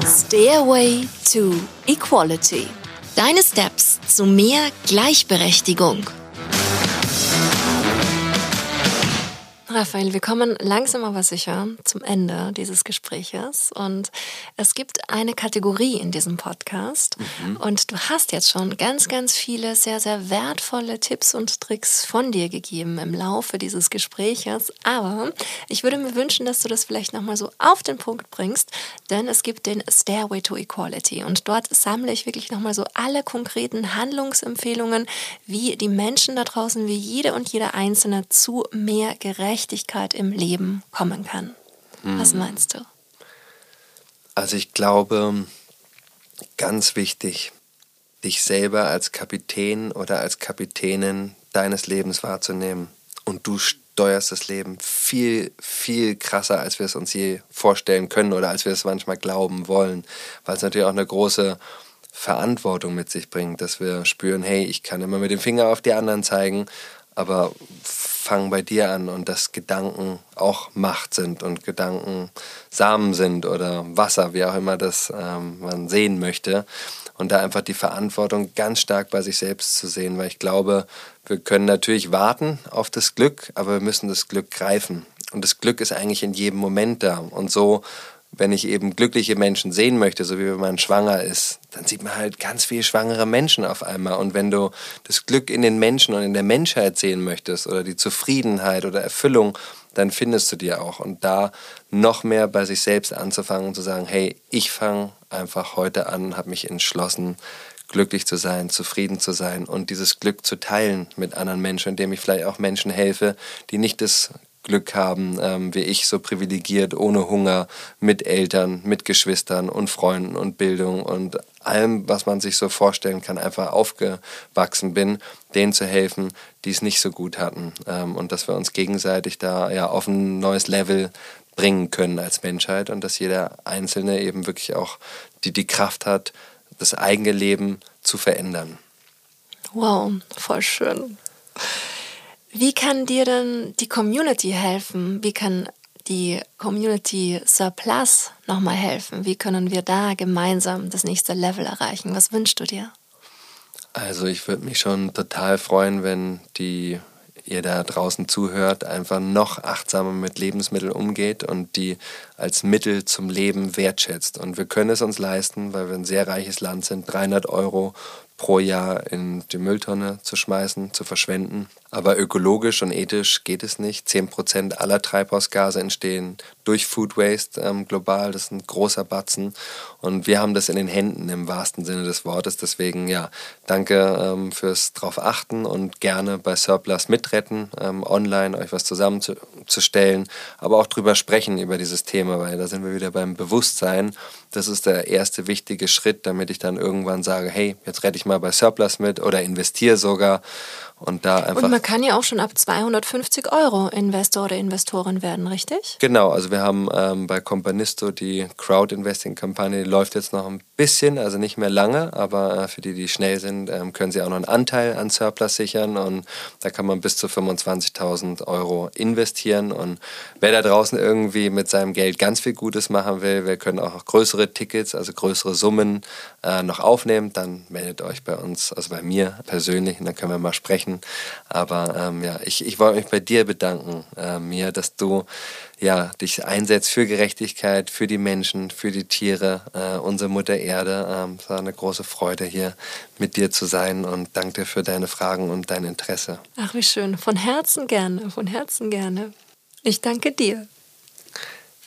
Stairway to Equality. Deine Steps zu mehr Gleichberechtigung. Raphael, wir kommen langsam aber sicher zum Ende dieses Gespräches. Und es gibt eine Kategorie in diesem Podcast. Mhm. und du hast jetzt schon ganz, ganz viele sehr, sehr wertvolle Tipps und Tricks von dir gegeben im Laufe dieses Gespräches, aber ich würde mir wünschen, dass du das vielleicht nochmal so auf den Punkt bringst, denn es gibt den Stairway to Equality. Und dort sammle ich wirklich nochmal so alle konkreten Handlungsempfehlungen, wie die Menschen da draußen, wie jede und jeder Einzelne zu mehr Gerechtigkeit Leichtigkeit im Leben kommen kann. Hm. Was meinst du? Also ich glaube, ganz wichtig, dich selber als Kapitän oder als Kapitänin deines Lebens wahrzunehmen. Und du steuerst das Leben viel, viel krasser, als wir es uns je vorstellen können oder als wir es manchmal glauben wollen. Weil es natürlich auch eine große Verantwortung mit sich bringt, dass wir spüren, hey, ich kann immer mit dem Finger auf die anderen zeigen, aber fang bei dir an und dass Gedanken auch Macht sind und Gedanken Samen sind oder Wasser, wie auch immer das ähm, man sehen möchte. Und da einfach die Verantwortung ganz stark bei sich selbst zu sehen, weil ich glaube, wir können natürlich warten auf das Glück, aber wir müssen das Glück greifen. Und das Glück ist eigentlich in jedem Moment da. Und so wenn ich eben glückliche Menschen sehen möchte, so wie wenn man schwanger ist, dann sieht man halt ganz viele schwangere Menschen auf einmal. Und wenn du das Glück in den Menschen und in der Menschheit sehen möchtest oder die Zufriedenheit oder Erfüllung, dann findest du die auch. Und da noch mehr bei sich selbst anzufangen und zu sagen, hey, ich fange einfach heute an, habe mich entschlossen, glücklich zu sein, zufrieden zu sein und dieses Glück zu teilen mit anderen Menschen, indem ich vielleicht auch Menschen helfe, die nicht das Glück haben, ähm, wie ich, so privilegiert, ohne Hunger, mit Eltern, mit Geschwistern und Freunden und Bildung und allem, was man sich so vorstellen kann, einfach aufgewachsen bin, denen zu helfen, die es nicht so gut hatten. Ähm, und dass wir uns gegenseitig da ja auf ein neues Level bringen können als Menschheit und dass jeder Einzelne eben wirklich auch die, die Kraft hat, das eigene Leben zu verändern. Wow, voll schön. Wie kann dir denn die Community helfen? Wie kann die Community Surplus nochmal helfen? Wie können wir da gemeinsam das nächste Level erreichen? Was wünschst du dir? Also ich würde mich schon total freuen, wenn die ihr da draußen zuhört, einfach noch achtsamer mit Lebensmitteln umgeht und die als Mittel zum Leben wertschätzt. Und wir können es uns leisten, weil wir ein sehr reiches Land sind, 300 Euro pro Jahr in die Mülltonne zu schmeißen, zu verschwenden. Aber ökologisch und ethisch geht es nicht. Zehn Prozent aller Treibhausgase entstehen durch Food Waste ähm, global. Das ist ein großer Batzen. Und wir haben das in den Händen im wahrsten Sinne des Wortes. Deswegen, ja, danke ähm, fürs drauf achten und gerne bei Surplus mitretten, ähm, online euch was zusammenzustellen, aber auch drüber sprechen über dieses Thema, weil da sind wir wieder beim Bewusstsein. Das ist der erste wichtige Schritt, damit ich dann irgendwann sage, hey, jetzt rette ich mal bei Surplus mit oder investiere sogar Und da einfach. Und man kann ja auch schon ab 250 Euro Investor oder Investorin werden, richtig? Genau, also wir haben ähm, bei Companisto die Crowd-Investing-Kampagne, die läuft jetzt noch ein bisschen, also nicht mehr lange, aber äh, für die, die schnell sind, ähm, können sie auch noch einen Anteil an Surplus sichern und da kann man bis zu 25.000 Euro investieren. Und wer da draußen irgendwie mit seinem Geld ganz viel Gutes machen will, wir können auch größere Tickets, also größere Summen äh, noch aufnehmen, dann meldet euch bei uns, also bei mir persönlich, und dann können wir mal sprechen sprechen. Aber ähm, ja, ich, ich wollte mich bei dir bedanken, äh, Mia, dass du ja, dich einsetzt für Gerechtigkeit, für die Menschen, für die Tiere, äh, unsere Mutter Erde. Ähm, es war eine große Freude, hier mit dir zu sein und danke dir für deine Fragen und dein Interesse. Ach, wie schön. Von Herzen gerne, von Herzen gerne. Ich danke dir.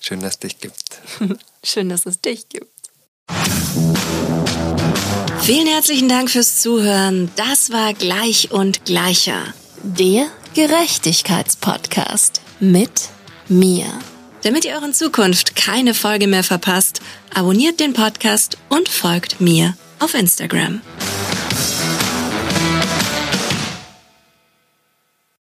Schön, dass es dich gibt. schön, dass es dich gibt. Vielen herzlichen Dank fürs Zuhören. Das war Gleich und Gleicher. Der Gerechtigkeitspodcast mit mir. Damit ihr euren Zukunft keine Folge mehr verpasst, abonniert den Podcast und folgt mir auf Instagram.